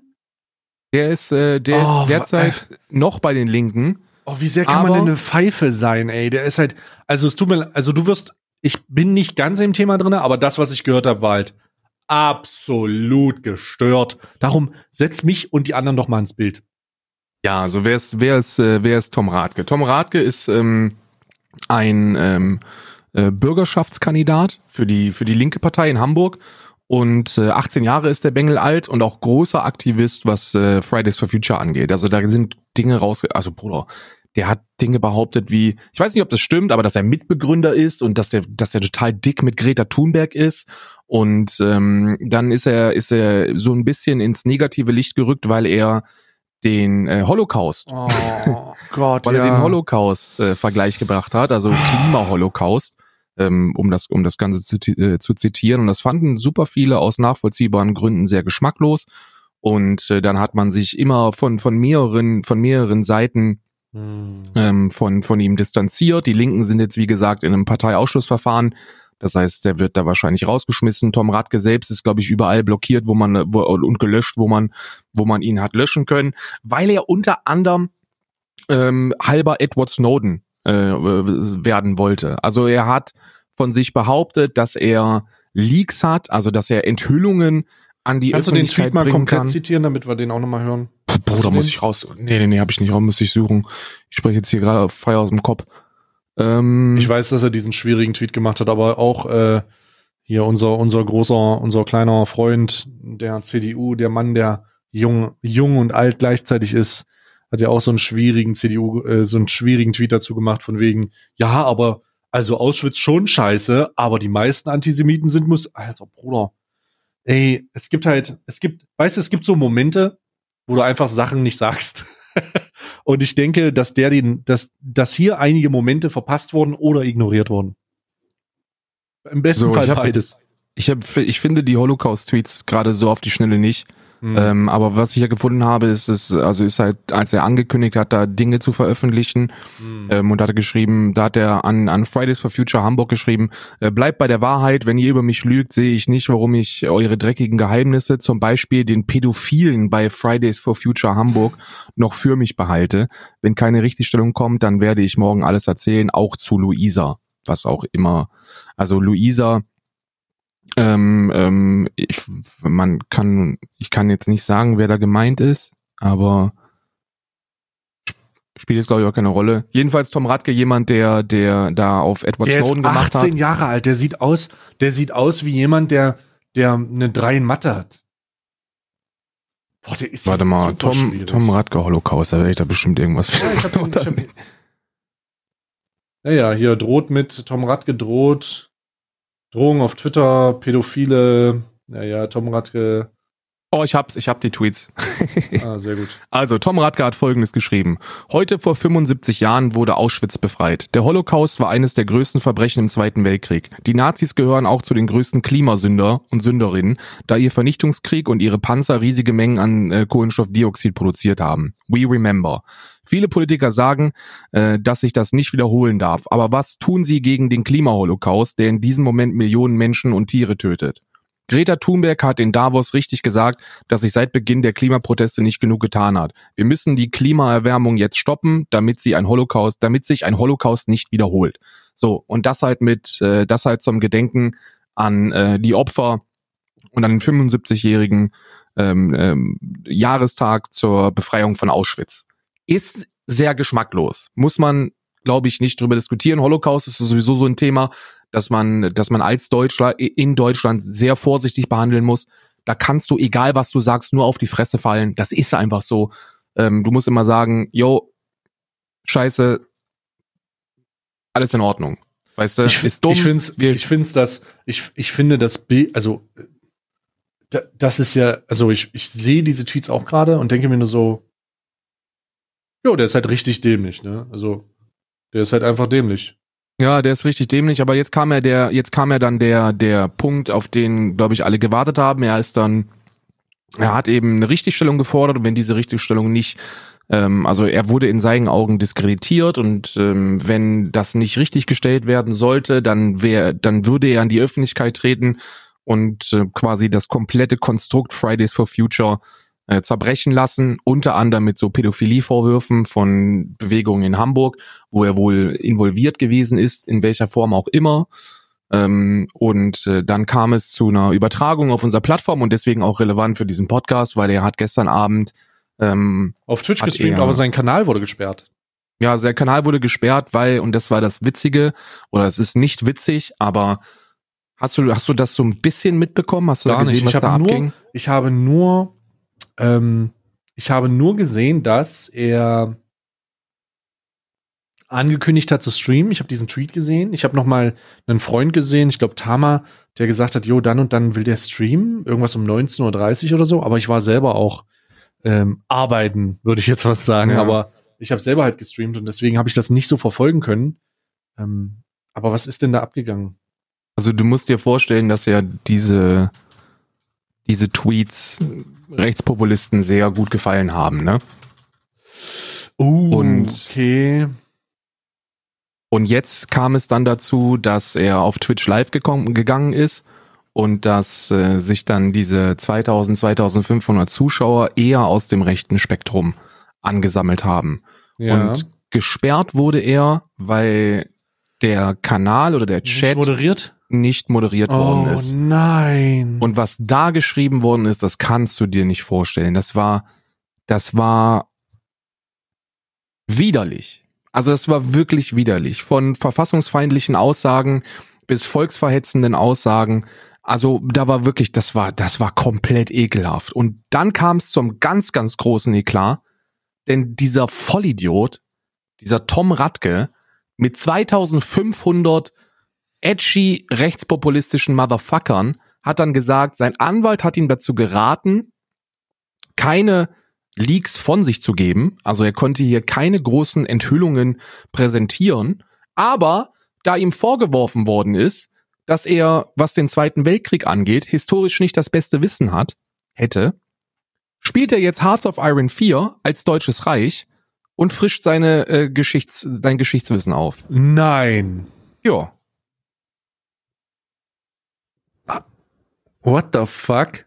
Der ist, äh, der oh, ist derzeit noch bei den Linken. Oh, wie sehr kann man denn eine Pfeife sein, ey? Der ist halt, also es tut mir, also du wirst, ich bin nicht ganz im Thema drin, aber das, was ich gehört habe, war halt absolut gestört. Darum setz mich und die anderen doch mal ins Bild. Ja, also wer ist, wer ist, äh, wer ist Tom Radke? Tom Radke ist ähm, ein ähm, äh, Bürgerschaftskandidat für die, für die linke Partei in Hamburg. Und äh, 18 Jahre ist der Bengel alt und auch großer Aktivist, was äh, Fridays for Future angeht. Also da sind Dinge raus, also Bruder, der hat Dinge behauptet wie, ich weiß nicht, ob das stimmt, aber dass er Mitbegründer ist und dass er, dass er total dick mit Greta Thunberg ist. Und ähm, dann ist er, ist er so ein bisschen ins negative Licht gerückt, weil er den äh, Holocaust. Oh Gott, weil ja. er den Holocaust äh, Vergleich gebracht hat, also Klima-Holocaust, ähm, um das um das Ganze zu, äh, zu zitieren. Und das fanden super viele aus nachvollziehbaren Gründen sehr geschmacklos. Und äh, dann hat man sich immer von von mehreren von mehreren Seiten hm. ähm, von von ihm distanziert. Die Linken sind jetzt wie gesagt in einem Parteiausschlussverfahren das heißt, der wird da wahrscheinlich rausgeschmissen. Tom Radke selbst ist, glaube ich, überall blockiert, wo man wo, und gelöscht, wo man, wo man ihn hat löschen können, weil er unter anderem ähm, halber Edward Snowden äh, werden wollte. Also er hat von sich behauptet, dass er Leaks hat, also dass er Enthüllungen an die Kannst Öffentlichkeit du den Tweet mal komplett kann. zitieren, damit wir den auch nochmal hören? Bruder, muss ich raus. Nee, nee, nee, habe ich nicht raus, muss ich suchen. Ich spreche jetzt hier gerade frei aus dem Kopf. Ähm, ich weiß, dass er diesen schwierigen Tweet gemacht hat, aber auch äh, hier unser unser großer unser kleiner Freund der CDU, der Mann, der jung jung und alt gleichzeitig ist, hat ja auch so einen schwierigen CDU äh, so einen schwierigen Tweet dazu gemacht von wegen ja, aber also Auschwitz schon scheiße, aber die meisten Antisemiten sind muss Alter Bruder. Ey, es gibt halt es gibt weißt du, es gibt so Momente, wo du einfach Sachen nicht sagst. Und ich denke, dass der den, dass, dass hier einige Momente verpasst wurden oder ignoriert wurden. Im besten so, Fall ich hab, beides. Ich, hab, ich finde die Holocaust-Tweets gerade so auf die Schnelle nicht. Mhm. Ähm, aber was ich ja gefunden habe, ist es, also ist halt, als er angekündigt hat, da Dinge zu veröffentlichen, mhm. ähm, und hat er geschrieben, da hat er an, an Fridays for Future Hamburg geschrieben, äh, bleibt bei der Wahrheit, wenn ihr über mich lügt, sehe ich nicht, warum ich eure dreckigen Geheimnisse, zum Beispiel den Pädophilen bei Fridays for Future Hamburg, noch für mich behalte. Wenn keine Richtigstellung kommt, dann werde ich morgen alles erzählen, auch zu Luisa, was auch immer. Also Luisa, ähm, ähm, ich, man kann, ich kann jetzt nicht sagen, wer da gemeint ist, aber spielt jetzt glaube ich auch keine Rolle. Jedenfalls Tom Radke jemand, der der da auf Edward der Snowden gemacht hat. Der ist 18 Jahre alt. Der sieht aus, der sieht aus wie jemand, der der eine 3 in Mathe hat. Boah, der ist Warte mal, Tom schwierig. Tom Radke Holocaust, da werde ich da bestimmt irgendwas ja, ich hab, ich hab, ja, ja, hier droht mit Tom Radke droht Drohungen auf Twitter, Pädophile, naja, Tom Radke. Oh, ich hab's, ich hab die Tweets. Ah, sehr gut. Also, Tom Radke hat Folgendes geschrieben. Heute vor 75 Jahren wurde Auschwitz befreit. Der Holocaust war eines der größten Verbrechen im Zweiten Weltkrieg. Die Nazis gehören auch zu den größten Klimasünder und Sünderinnen, da ihr Vernichtungskrieg und ihre Panzer riesige Mengen an äh, Kohlenstoffdioxid produziert haben. We remember. Viele Politiker sagen, äh, dass sich das nicht wiederholen darf. Aber was tun sie gegen den Klimaholocaust, der in diesem Moment Millionen Menschen und Tiere tötet? Greta Thunberg hat in Davos richtig gesagt, dass sich seit Beginn der Klimaproteste nicht genug getan hat. Wir müssen die Klimaerwärmung jetzt stoppen, damit sie ein Holocaust, damit sich ein Holocaust nicht wiederholt. So und das halt mit, äh, das halt zum Gedenken an äh, die Opfer und an den 75-jährigen ähm, ähm, Jahrestag zur Befreiung von Auschwitz. Ist sehr geschmacklos, muss man, glaube ich, nicht drüber diskutieren. Holocaust ist sowieso so ein Thema dass man, dass man als Deutschland in Deutschland sehr vorsichtig behandeln muss. Da kannst du, egal was du sagst, nur auf die Fresse fallen. Das ist einfach so. Ähm, du musst immer sagen, yo, scheiße, alles in Ordnung. Weißt du, ich, ist dumm. Ich find's, ich find's das, ich, ich finde das Bild, also, das ist ja, also ich, ich sehe diese Tweets auch gerade und denke mir nur so, jo, der ist halt richtig dämlich, ne? Also, der ist halt einfach dämlich. Ja, der ist richtig dämlich, aber jetzt kam ja der, jetzt kam ja dann der, der Punkt, auf den, glaube ich, alle gewartet haben. Er ist dann, er hat eben eine Richtigstellung gefordert und wenn diese Richtigstellung nicht, ähm, also er wurde in seinen Augen diskreditiert und ähm, wenn das nicht richtig gestellt werden sollte, dann wäre, dann würde er an die Öffentlichkeit treten und äh, quasi das komplette Konstrukt Fridays for Future äh, zerbrechen lassen, unter anderem mit so Pädophilie-Vorwürfen von Bewegungen in Hamburg, wo er wohl involviert gewesen ist, in welcher Form auch immer. Ähm, und äh, dann kam es zu einer Übertragung auf unserer Plattform und deswegen auch relevant für diesen Podcast, weil er hat gestern Abend ähm, auf Twitch gestreamt, er, aber sein Kanal wurde gesperrt. Ja, sein Kanal wurde gesperrt, weil, und das war das Witzige, oder es ist nicht witzig, aber hast du, hast du das so ein bisschen mitbekommen? Hast du Gar da gesehen, nicht. was ich da nur, abging? Ich habe nur ähm, ich habe nur gesehen, dass er angekündigt hat zu streamen. Ich habe diesen Tweet gesehen. Ich habe noch mal einen Freund gesehen, ich glaube Tama, der gesagt hat, jo, dann und dann will der streamen, irgendwas um 19.30 Uhr oder so. Aber ich war selber auch ähm, arbeiten, würde ich jetzt was sagen. Ja. Aber ich habe selber halt gestreamt und deswegen habe ich das nicht so verfolgen können. Ähm, aber was ist denn da abgegangen? Also du musst dir vorstellen, dass ja diese, diese Tweets Rechtspopulisten sehr gut gefallen haben, ne? Uh, Und- okay. Und jetzt kam es dann dazu, dass er auf Twitch live gekommen, gegangen ist und dass äh, sich dann diese 2000, 2500 Zuschauer eher aus dem rechten Spektrum angesammelt haben. Ja. Und gesperrt wurde er, weil der Kanal oder der Nicht Chat moderiert? Nicht moderiert worden Oh ist. nein. Und was da geschrieben worden ist, das kannst du dir nicht vorstellen. Das war, das war widerlich. Also das war wirklich widerlich. Von verfassungsfeindlichen Aussagen bis volksverhetzenden Aussagen. Also da war wirklich, das war, das war komplett ekelhaft. Und dann kam es zum ganz, ganz großen Eklat. Denn dieser Vollidiot, dieser Tom Radke, mit 2500 edgy rechtspopulistischen Motherfuckern hat dann gesagt, sein Anwalt hat ihm dazu geraten, keine Leaks von sich zu geben. Also er konnte hier keine großen Enthüllungen präsentieren. Aber da ihm vorgeworfen worden ist, dass er, was den Zweiten Weltkrieg angeht, historisch nicht das beste Wissen hat, hätte, spielt er jetzt Hearts of Iron 4 als Deutsches Reich und frischt seine äh, Geschichts, sein Geschichtswissen auf. Nein. Ja. What the fuck?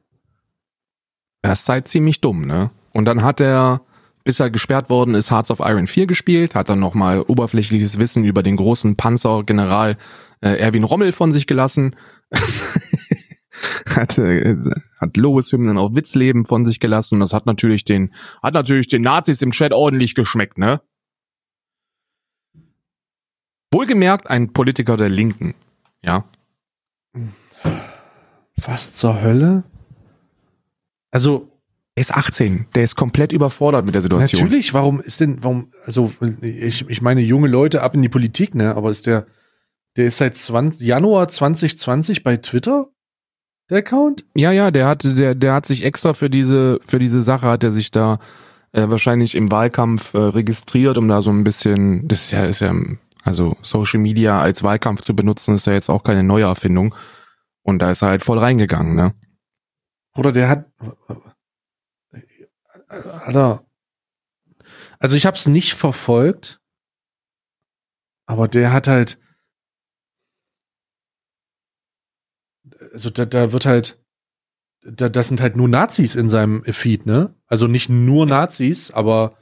Das ist halt ziemlich dumm, ne? Und dann hat er, bis er gesperrt worden ist, Hearts of Iron 4 gespielt, hat dann nochmal oberflächliches Wissen über den großen Panzergeneral äh, Erwin Rommel von sich gelassen. hat, äh, hat Lois-Hymnen auf Witzleben von sich gelassen. Das hat natürlich den, hat natürlich den Nazis im Chat ordentlich geschmeckt, ne? Wohlgemerkt ein Politiker der Linken, ja. Was zur Hölle? Also, Er ist 18, der ist komplett überfordert mit der Situation. natürlich, warum ist denn, warum, also, ich, ich meine, junge Leute ab in die Politik, ne, aber ist der, Der ist seit 20, Januar 2020 bei Twitter? Der Account? Ja, ja, der hat, der, der hat sich extra für diese, für diese Sache hat er sich da äh, wahrscheinlich im Wahlkampf äh, registriert, um da so ein bisschen, das ist ja, ist ja, also Social Media als Wahlkampf zu benutzen, ist ja jetzt auch keine neue Erfindung. Und da ist er halt voll reingegangen, ne? Oder der hat, Alter, also ich habe es nicht verfolgt, aber der hat halt, also da, da wird halt, da, das sind halt nur Nazis in seinem Feed, ne? Also nicht nur Nazis, aber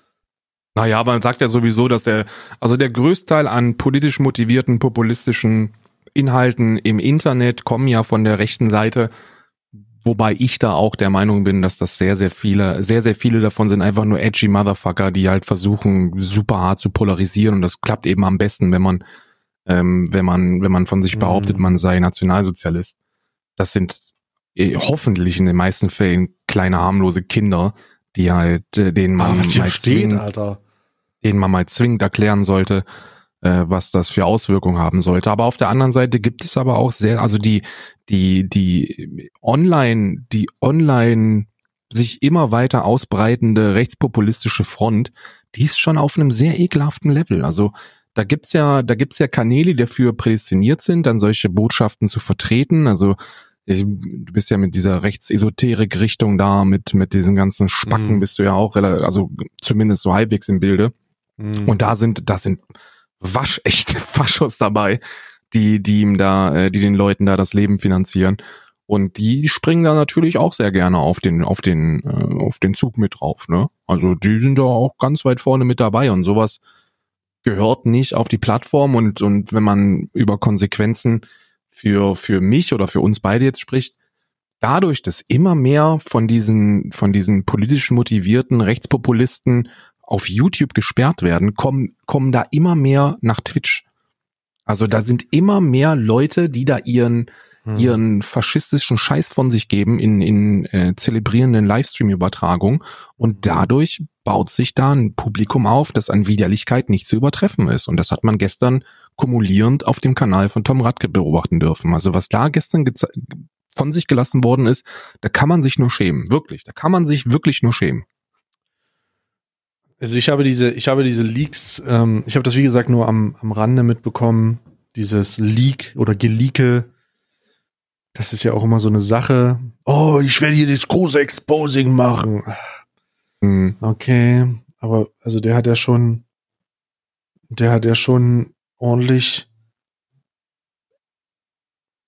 naja, aber man sagt ja sowieso, dass der, also der Größteil an politisch motivierten, populistischen Inhalten im Internet kommen ja von der rechten Seite, wobei ich da auch der Meinung bin, dass das sehr, sehr viele, sehr, sehr viele davon sind einfach nur edgy Motherfucker, die halt versuchen, super hart zu polarisieren und das klappt eben am besten, wenn man, ähm, wenn man, wenn man von sich behauptet, mhm. man sei Nationalsozialist. Das sind eh, hoffentlich in den meisten Fällen kleine harmlose Kinder, die halt, äh, denen man ah, mal Alter. denen man mal zwingend erklären sollte, äh, was das für Auswirkungen haben sollte. Aber auf der anderen Seite gibt es aber auch sehr, also die, die, die online, die online sich immer weiter ausbreitende rechtspopulistische Front, die ist schon auf einem sehr ekelhaften Level. Also da gibt's ja, da gibt's ja Kanäle, die dafür prädestiniert sind, dann solche Botschaften zu vertreten. Also du bist ja mit dieser Rechtsesoterik-Richtung da, mit, mit diesen ganzen Spacken mm. bist du ja auch, also zumindest so halbwegs im Bilde. Mm. Und da sind, da sind waschechte Faschos dabei, die, die ihm da, äh, die den Leuten da das Leben finanzieren. Und die springen da natürlich auch sehr gerne auf den, auf den, äh, auf den Zug mit drauf, ne? Also die sind da auch ganz weit vorne mit dabei und sowas gehört nicht auf die Plattform und, und wenn man über Konsequenzen für, für mich oder für uns beide jetzt spricht, dadurch, dass immer mehr von diesen, von diesen politisch motivierten Rechtspopulisten auf YouTube gesperrt werden, kommen, kommen da immer mehr nach Twitch. Also da sind immer mehr Leute, die da ihren, hm. ihren faschistischen Scheiß von sich geben in, in äh, zelebrierenden Livestream-Übertragungen und dadurch baut sich da ein Publikum auf, das an Widerlichkeit nicht zu übertreffen ist. Und das hat man gestern kumulierend auf dem Kanal von Tom Radke beobachten dürfen. Also was da gestern von sich gelassen worden ist, da kann man sich nur schämen. Wirklich. Da kann man sich wirklich nur schämen. Also ich habe diese, ich habe diese Leaks, ähm, ich habe das wie gesagt nur am, am Rande mitbekommen, dieses Leak oder Geleake. Das ist ja auch immer so eine Sache. Oh, ich werde hier das große Exposing machen. Mhm. Okay, aber also der hat ja schon, der hat ja schon ordentlich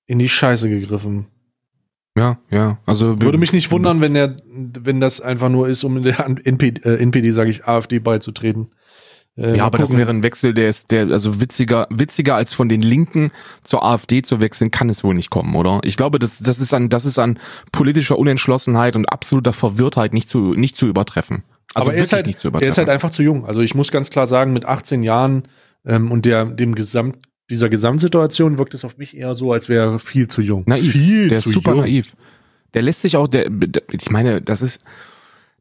in die Scheiße gegriffen. Ja, ja. Also würde mich nicht wundern, wenn der, wenn das einfach nur ist, um in der NPD, äh, NPD sage ich, AfD beizutreten. Äh, ja, aber gucken. das wäre ein Wechsel, der ist, der, also witziger, witziger als von den Linken zur AfD zu wechseln, kann es wohl nicht kommen, oder? Ich glaube, das, das ist an, das ist an politischer Unentschlossenheit und absoluter Verwirrtheit nicht zu, nicht zu übertreffen. Also aber er ist halt, er ist halt einfach zu jung. Also ich muss ganz klar sagen, mit 18 Jahren ähm, und der, dem Gesamt, dieser Gesamtsituation wirkt es auf mich eher so, als wäre er viel zu jung. Naiv. Viel der zu ist super jung. naiv. Der lässt sich auch, der, ich meine, das ist,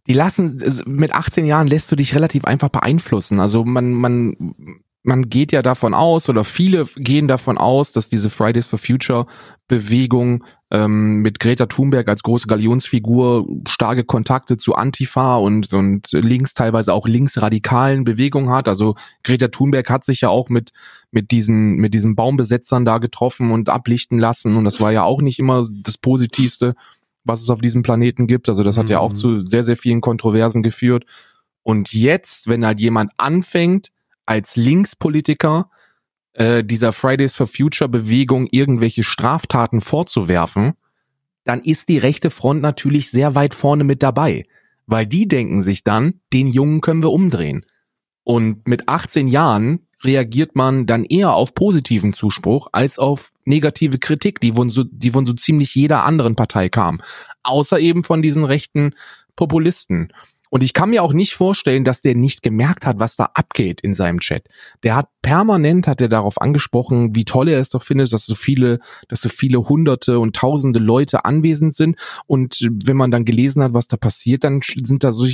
die lassen, mit 18 Jahren lässt du dich relativ einfach beeinflussen. Also man, man, man geht ja davon aus oder viele gehen davon aus, dass diese Fridays for Future Bewegung ähm, mit Greta Thunberg als große Galionsfigur starke Kontakte zu Antifa und, und links teilweise auch linksradikalen Bewegungen hat. Also Greta Thunberg hat sich ja auch mit, mit diesen, mit diesen Baumbesetzern da getroffen und ablichten lassen und das war ja auch nicht immer das Positivste was es auf diesem Planeten gibt. Also das hat mhm. ja auch mhm. zu sehr, sehr vielen Kontroversen geführt. Und jetzt, wenn halt jemand anfängt, als Linkspolitiker äh, dieser Fridays for Future Bewegung irgendwelche Straftaten vorzuwerfen, dann ist die rechte Front natürlich sehr weit vorne mit dabei. Weil die denken sich dann, den Jungen können wir umdrehen. Und mit 18 Jahren reagiert man dann eher auf positiven Zuspruch als auf negative Kritik, die von so, die von so ziemlich jeder anderen Partei kam. Außer eben von diesen rechten Populisten. Und ich kann mir auch nicht vorstellen, dass der nicht gemerkt hat, was da abgeht in seinem Chat. Der hat permanent, hat er darauf angesprochen, wie toll er es doch findet, dass so viele, dass so viele hunderte und tausende Leute anwesend sind. Und wenn man dann gelesen hat, was da passiert, dann sind da so,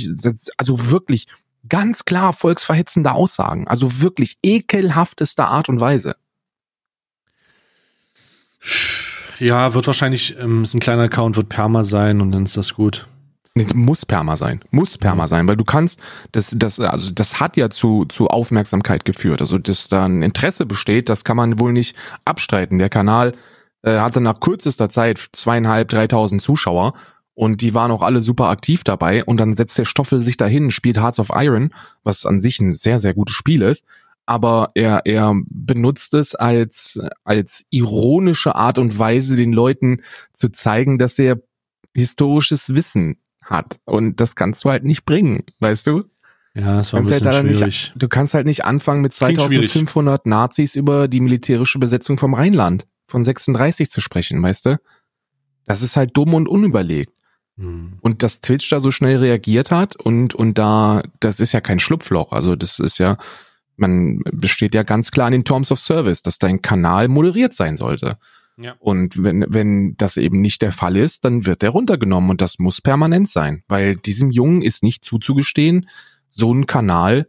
also wirklich ganz klar volksverhetzende Aussagen. Also wirklich ekelhaftester Art und Weise. Ja, wird wahrscheinlich, ähm, ist ein kleiner Account, wird Perma sein und dann ist das gut. Nee, muss Perma sein. Muss Perma sein, weil du kannst, das, das, also das hat ja zu, zu Aufmerksamkeit geführt. Also, dass da ein Interesse besteht, das kann man wohl nicht abstreiten. Der Kanal äh, hatte nach kürzester Zeit zweieinhalb, dreitausend Zuschauer und die waren auch alle super aktiv dabei und dann setzt der Stoffel sich dahin, spielt Hearts of Iron, was an sich ein sehr, sehr gutes Spiel ist, aber er, er benutzt es als, als ironische Art und Weise, den Leuten zu zeigen, dass er historisches Wissen hat. Und das kannst du halt nicht bringen, weißt du? Ja, das war ein bisschen halt schwierig. Nicht, du kannst halt nicht anfangen mit Klingt schwierig. 2500 Nazis über die militärische Besetzung vom Rheinland von 36 zu sprechen, weißt du? Das ist halt dumm und unüberlegt. Hm. Und dass Twitch da so schnell reagiert hat und, und da, das ist ja kein Schlupfloch. Also das ist ja, man besteht ja ganz klar in den Terms of Service, dass dein Kanal moderiert sein sollte. Ja. Und wenn, wenn das eben nicht der Fall ist, dann wird der runtergenommen und das muss permanent sein, weil diesem Jungen ist nicht zuzugestehen, so einen Kanal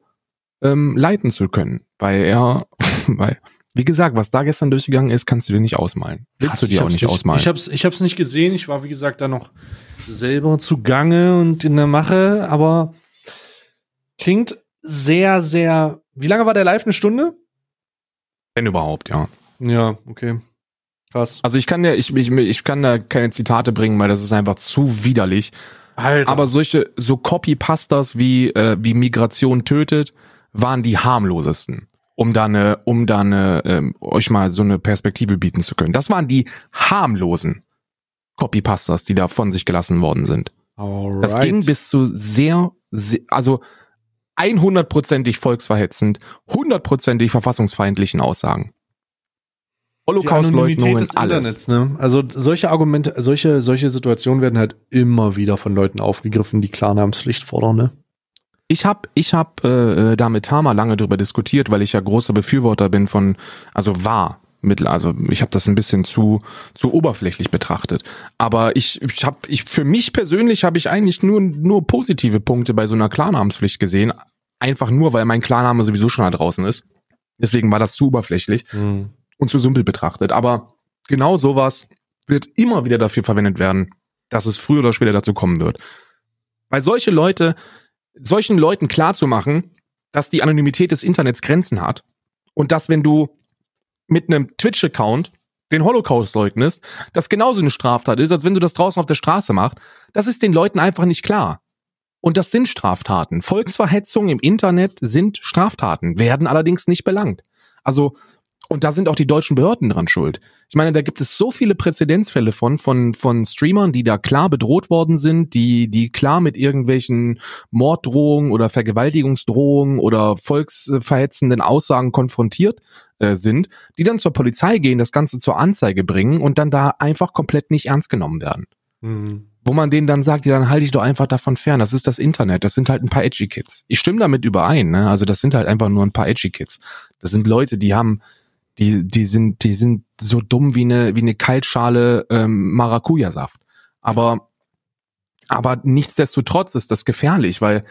ähm, leiten zu können, weil er, weil, wie gesagt, was da gestern durchgegangen ist, kannst du dir nicht ausmalen. Willst Krass, du dir auch hab's nicht ausmalen. Ich hab's, ich hab's nicht gesehen. Ich war, wie gesagt, da noch selber zugange und in der Mache, aber klingt sehr, sehr. Wie lange war der live? Eine Stunde? Wenn überhaupt, ja. Ja, okay. Krass. Also ich kann ja, ich, ich, ich kann da keine Zitate bringen, weil das ist einfach zu widerlich. Alter. Aber solche, so Copypastas wie, äh, wie Migration tötet, waren die harmlosesten. Um da eine, um da eine, ähm, euch mal so eine Perspektive bieten zu können. Das waren die harmlosen Copypastas, die da von sich gelassen worden sind. Alright. Das ging bis zu sehr, sehr also 100%ig volksverhetzend, 100%ig verfassungsfeindlichen Aussagen. Holocaust-Leugnungen, des alles. Internets, ne? Also solche Argumente, solche, solche Situationen werden halt immer wieder von Leuten aufgegriffen, die Klarnamenspflicht fordern, ne? Ich habe ich hab, äh, da mit Tama lange drüber diskutiert, weil ich ja großer Befürworter bin von, also war, mittel, also ich habe das ein bisschen zu zu oberflächlich betrachtet. Aber ich, ich habe, ich für mich persönlich habe ich eigentlich nur nur positive Punkte bei so einer Klarnamenspflicht gesehen, einfach nur, weil mein Klarname sowieso schon da draußen ist. Deswegen war das zu oberflächlich Hm. und zu simpel betrachtet. Aber genau sowas wird immer wieder dafür verwendet werden, dass es früher oder später dazu kommen wird. Weil solche Leute, solchen Leuten klarzumachen, dass die Anonymität des Internets Grenzen hat und dass wenn du mit einem Twitch-Account den Holocaust leugnest, das genauso eine Straftat ist, als wenn du das draußen auf der Straße machst, das ist den Leuten einfach nicht klar. Und das sind Straftaten. Volksverhetzung im Internet sind Straftaten, werden allerdings nicht belangt. Also, und da sind auch die deutschen Behörden dran schuld. Ich meine, da gibt es so viele Präzedenzfälle von, von, von Streamern, die da klar bedroht worden sind, die, die klar mit irgendwelchen Morddrohungen oder Vergewaltigungsdrohungen oder volksverhetzenden Aussagen konfrontiert äh, sind, die dann zur Polizei gehen, das Ganze zur Anzeige bringen und dann da einfach komplett nicht ernst genommen werden Hm. wo man denen dann sagt, ja, dann halte ich doch einfach davon fern. Das ist das Internet. Das sind halt ein paar edgy Kids. Ich stimme damit überein, ne? Also das sind halt einfach nur ein paar edgy Kids. Das sind Leute, die haben, die, die sind, die sind so dumm wie eine, wie eine Kaltschale ähm, Maracuja-Saft. Aber, aber nichtsdestotrotz ist das gefährlich, weil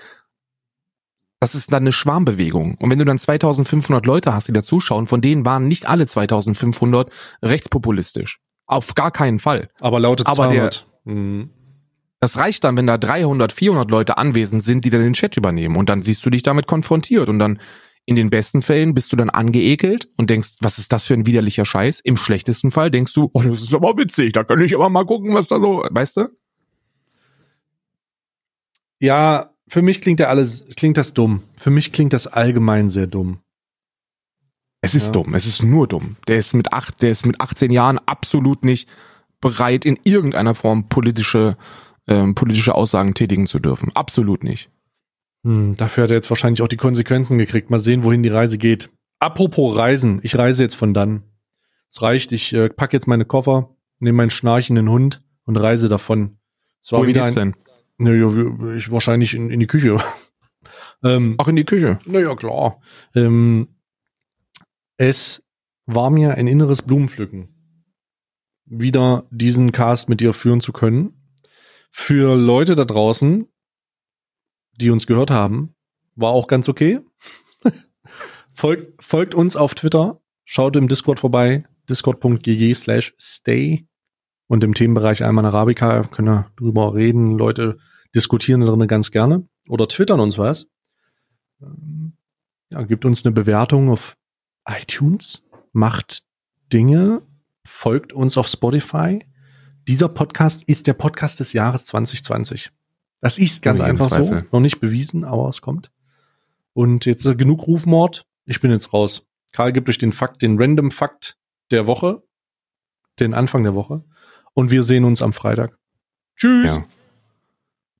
das ist dann eine Schwarmbewegung. Und wenn du dann 2500 Leute hast, die da zuschauen, von denen waren nicht alle 2500 rechtspopulistisch. Auf gar keinen Fall. Aber lautet Aber der- 200. Hm. Das reicht dann, wenn da 300, 400 Leute anwesend sind, die dann den Chat übernehmen. Und dann siehst du dich damit konfrontiert. Und dann in den besten Fällen bist du dann angeekelt und denkst, was ist das für ein widerlicher Scheiß? Im schlechtesten Fall denkst du, oh, das ist aber witzig, da kann ich aber mal gucken, was da so, weißt du? Ja, für mich klingt ja alles, klingt das dumm. Für mich klingt das allgemein sehr dumm. Es ist Ja. dumm, es ist nur dumm. Der ist mit acht, der ist mit 18 Jahren absolut nicht bereit, in irgendeiner Form politische, ähm, politische Aussagen tätigen zu dürfen. Absolut nicht. Hm, dafür hat er jetzt wahrscheinlich auch die Konsequenzen gekriegt. Mal sehen, wohin die Reise geht. Apropos Reisen, ich reise jetzt von dann. Es reicht, ich äh, pack jetzt meine Koffer, nehme meinen schnarchenden Hund und reise davon. Es war Wohin wieder geht's ein, denn? naja, ich wahrscheinlich in, in die Küche. ähm, Auch in die Küche. naja, klar. Ähm, es war mir ein inneres Blumenpflücken, wieder diesen Cast mit dir führen zu können. Für Leute da draußen, die uns gehört haben, war auch ganz okay. folgt, folgt uns auf Twitter, schaut im Discord vorbei, discord.gg slash stay Und im Themenbereich Alman Arabica können wir drüber reden. Leute diskutieren darin ganz gerne oder twittern uns was. Ähm, ja, gibt uns eine Bewertung auf iTunes, macht Dinge, folgt uns auf Spotify. Dieser Podcast ist der Podcast des Jahres 2020. Das ist ganz einfach so. Noch nicht bewiesen, aber es kommt. Und jetzt äh, genug Rufmord. Ich bin jetzt raus. Karl gibt euch den Fakt, den Random Fakt der Woche, den Anfang der Woche. Und wir sehen uns am Freitag. Tschüss. Ja.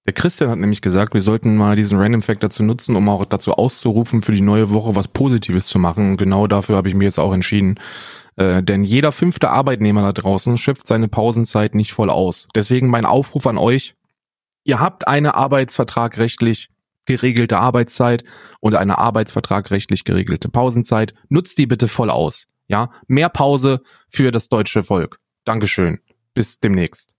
Der Christian hat nämlich gesagt, wir sollten mal diesen Random Fact dazu nutzen, um auch dazu auszurufen, für die neue Woche was Positives zu machen. Und genau dafür habe ich mir jetzt auch entschieden. Äh, denn jeder fünfte Arbeitnehmer da draußen schöpft seine Pausenzeit nicht voll aus. Deswegen mein Aufruf an euch. Ihr habt eine arbeitsvertragrechtlich geregelte Arbeitszeit und eine arbeitsvertragrechtlich geregelte Pausenzeit. Nutzt die bitte voll aus. Ja, mehr Pause für das deutsche Volk. Dankeschön. Bis demnächst.